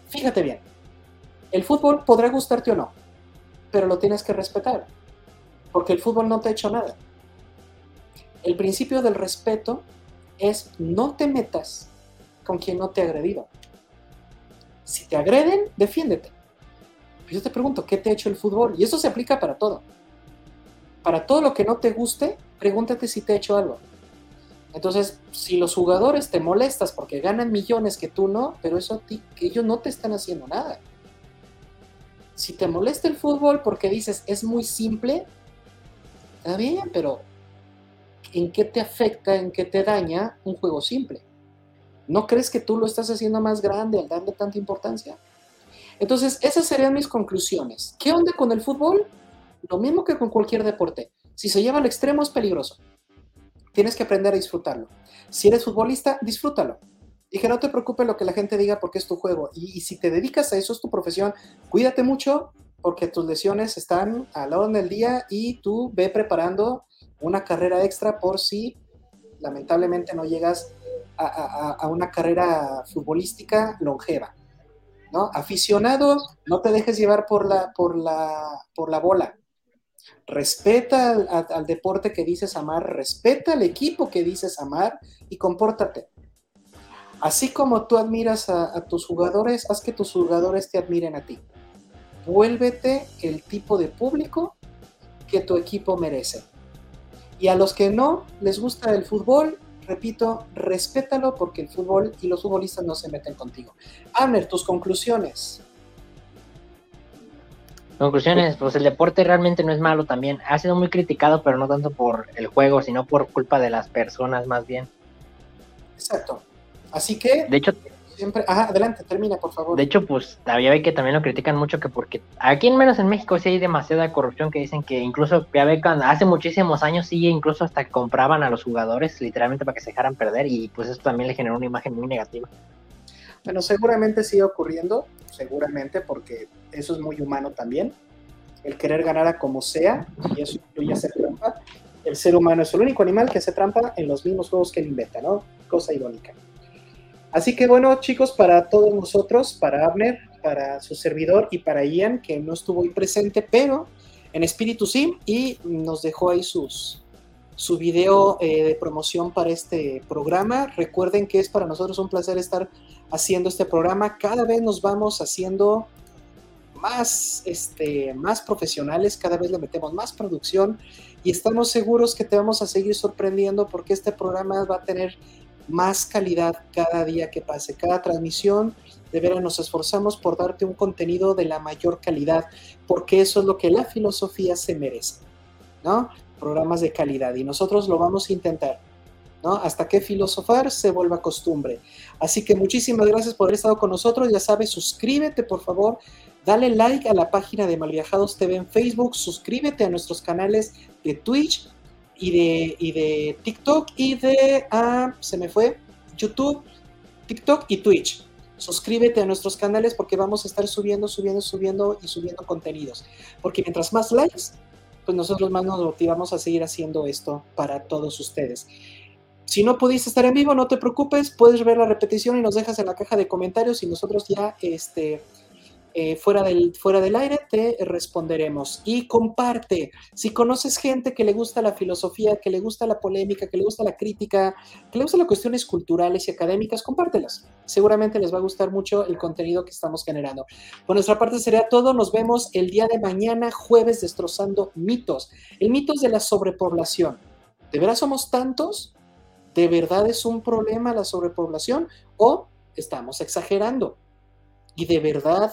Fíjate bien, el fútbol podrá gustarte o no, pero lo tienes que respetar, porque el fútbol no te ha hecho nada. El principio del respeto es no te metas con quien no te ha agredido. Si te agreden, defiéndete. yo te pregunto, ¿qué te ha hecho el fútbol? Y eso se aplica para todo. Para todo lo que no te guste, pregúntate si te ha hecho algo. Entonces, si los jugadores te molestas porque ganan millones que tú no, pero eso a ti, que ellos no te están haciendo nada. Si te molesta el fútbol porque dices es muy simple, está bien, pero en qué te afecta, en qué te daña un juego simple. ¿No crees que tú lo estás haciendo más grande al darle tanta importancia? Entonces, esas serían mis conclusiones. ¿Qué onda con el fútbol? Lo mismo que con cualquier deporte. Si se lleva al extremo es peligroso. Tienes que aprender a disfrutarlo. Si eres futbolista, disfrútalo. Y que no te preocupe lo que la gente diga porque es tu juego. Y, y si te dedicas a eso, es tu profesión, cuídate mucho porque tus lesiones están a la hora del día y tú ve preparando una carrera extra por si lamentablemente no llegas a, una carrera futbolística longeva. ¿no? Aficionado, no te dejes llevar por la, por la, por la bola. Respeta al, deporte que dices amar, respeta al equipo que dices amar y compórtate. Así como tú admiras a, a tus jugadores, haz que tus jugadores te admiren a ti. Vuélvete el tipo de público que tu equipo merece. Y a los que no les gusta el fútbol, repito, respétalo porque el fútbol y los futbolistas no se meten contigo. Amner, tus conclusiones. Conclusiones, pues el deporte realmente no es malo también. Ha sido muy criticado, pero no tanto por el juego, sino por culpa de las personas más bien. Exacto. Así que... De hecho, siempre. Ajá, adelante, termina, por favor. De hecho, pues todavía ve que también lo critican mucho que porque aquí en menos en México sí hay demasiada corrupción que dicen que incluso ya ve cuando hace muchísimos años sí incluso hasta compraban a los jugadores literalmente para que se dejaran perder y pues eso también le generó una imagen muy negativa. Bueno, seguramente sigue ocurriendo, seguramente porque eso es muy humano también. El querer ganar a como sea, y eso incluye hacer trampa. El ser humano es el único animal que hace trampa en los mismos juegos que él inventa, ¿no? Cosa irónica. Así que bueno, chicos, para todos nosotros, para Abner, para su servidor y para Ian, que no estuvo ahí presente, pero en espíritu sí, y nos dejó ahí sus, su video eh, de promoción para este programa. Recuerden que es para nosotros un placer estar haciendo este programa. Cada vez nos vamos haciendo más, este, más profesionales, cada vez le metemos más producción y estamos seguros que te vamos a seguir sorprendiendo porque este programa va a tener más calidad cada día que pase, cada transmisión. De veras nos esforzamos por darte un contenido de la mayor calidad, porque eso es lo que la filosofía se merece, ¿no? Programas de calidad y nosotros lo vamos a intentar. ¿no? Hasta que filosofar se vuelva costumbre. Así que muchísimas gracias por haber estado con nosotros. Ya sabes, suscríbete por favor, dale like a la página de Malviajados TV en Facebook, suscríbete a nuestros canales de Twitch y de, y de TikTok y de, ah, se me fue, YouTube, TikTok y Twitch. Suscríbete a nuestros canales porque vamos a estar subiendo, subiendo, subiendo y subiendo contenidos. Porque mientras más likes, pues nosotros más nos motivamos a seguir haciendo esto para todos ustedes. Si no pudiste estar en vivo, no te preocupes, puedes ver la repetición y nos dejas en la caja de comentarios y nosotros ya este, eh, fuera, del, fuera del aire te responderemos. Y comparte, si conoces gente que le gusta la filosofía, que le gusta la polémica, que le gusta la crítica, que le gusta las cuestiones culturales y académicas, compártelas. Seguramente les va a gustar mucho el contenido que estamos generando. Por nuestra parte sería todo. Nos vemos el día de mañana, jueves, destrozando mitos. El mitos de la sobrepoblación. ¿De veras somos tantos? ¿De verdad es un problema la sobrepoblación? ¿O estamos exagerando? Y de verdad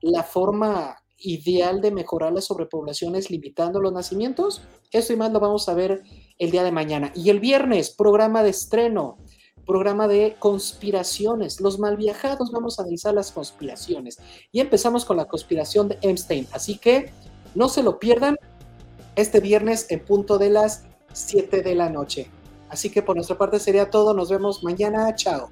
la forma ideal de mejorar la sobrepoblación es limitando los nacimientos. Esto y más lo vamos a ver el día de mañana. Y el viernes, programa de estreno, programa de conspiraciones. Los mal viajados, vamos a analizar las conspiraciones. Y empezamos con la conspiración de Epstein. Así que no se lo pierdan este viernes en punto de las 7 de la noche. Así que por nuestra parte sería todo. Nos vemos mañana. Chao.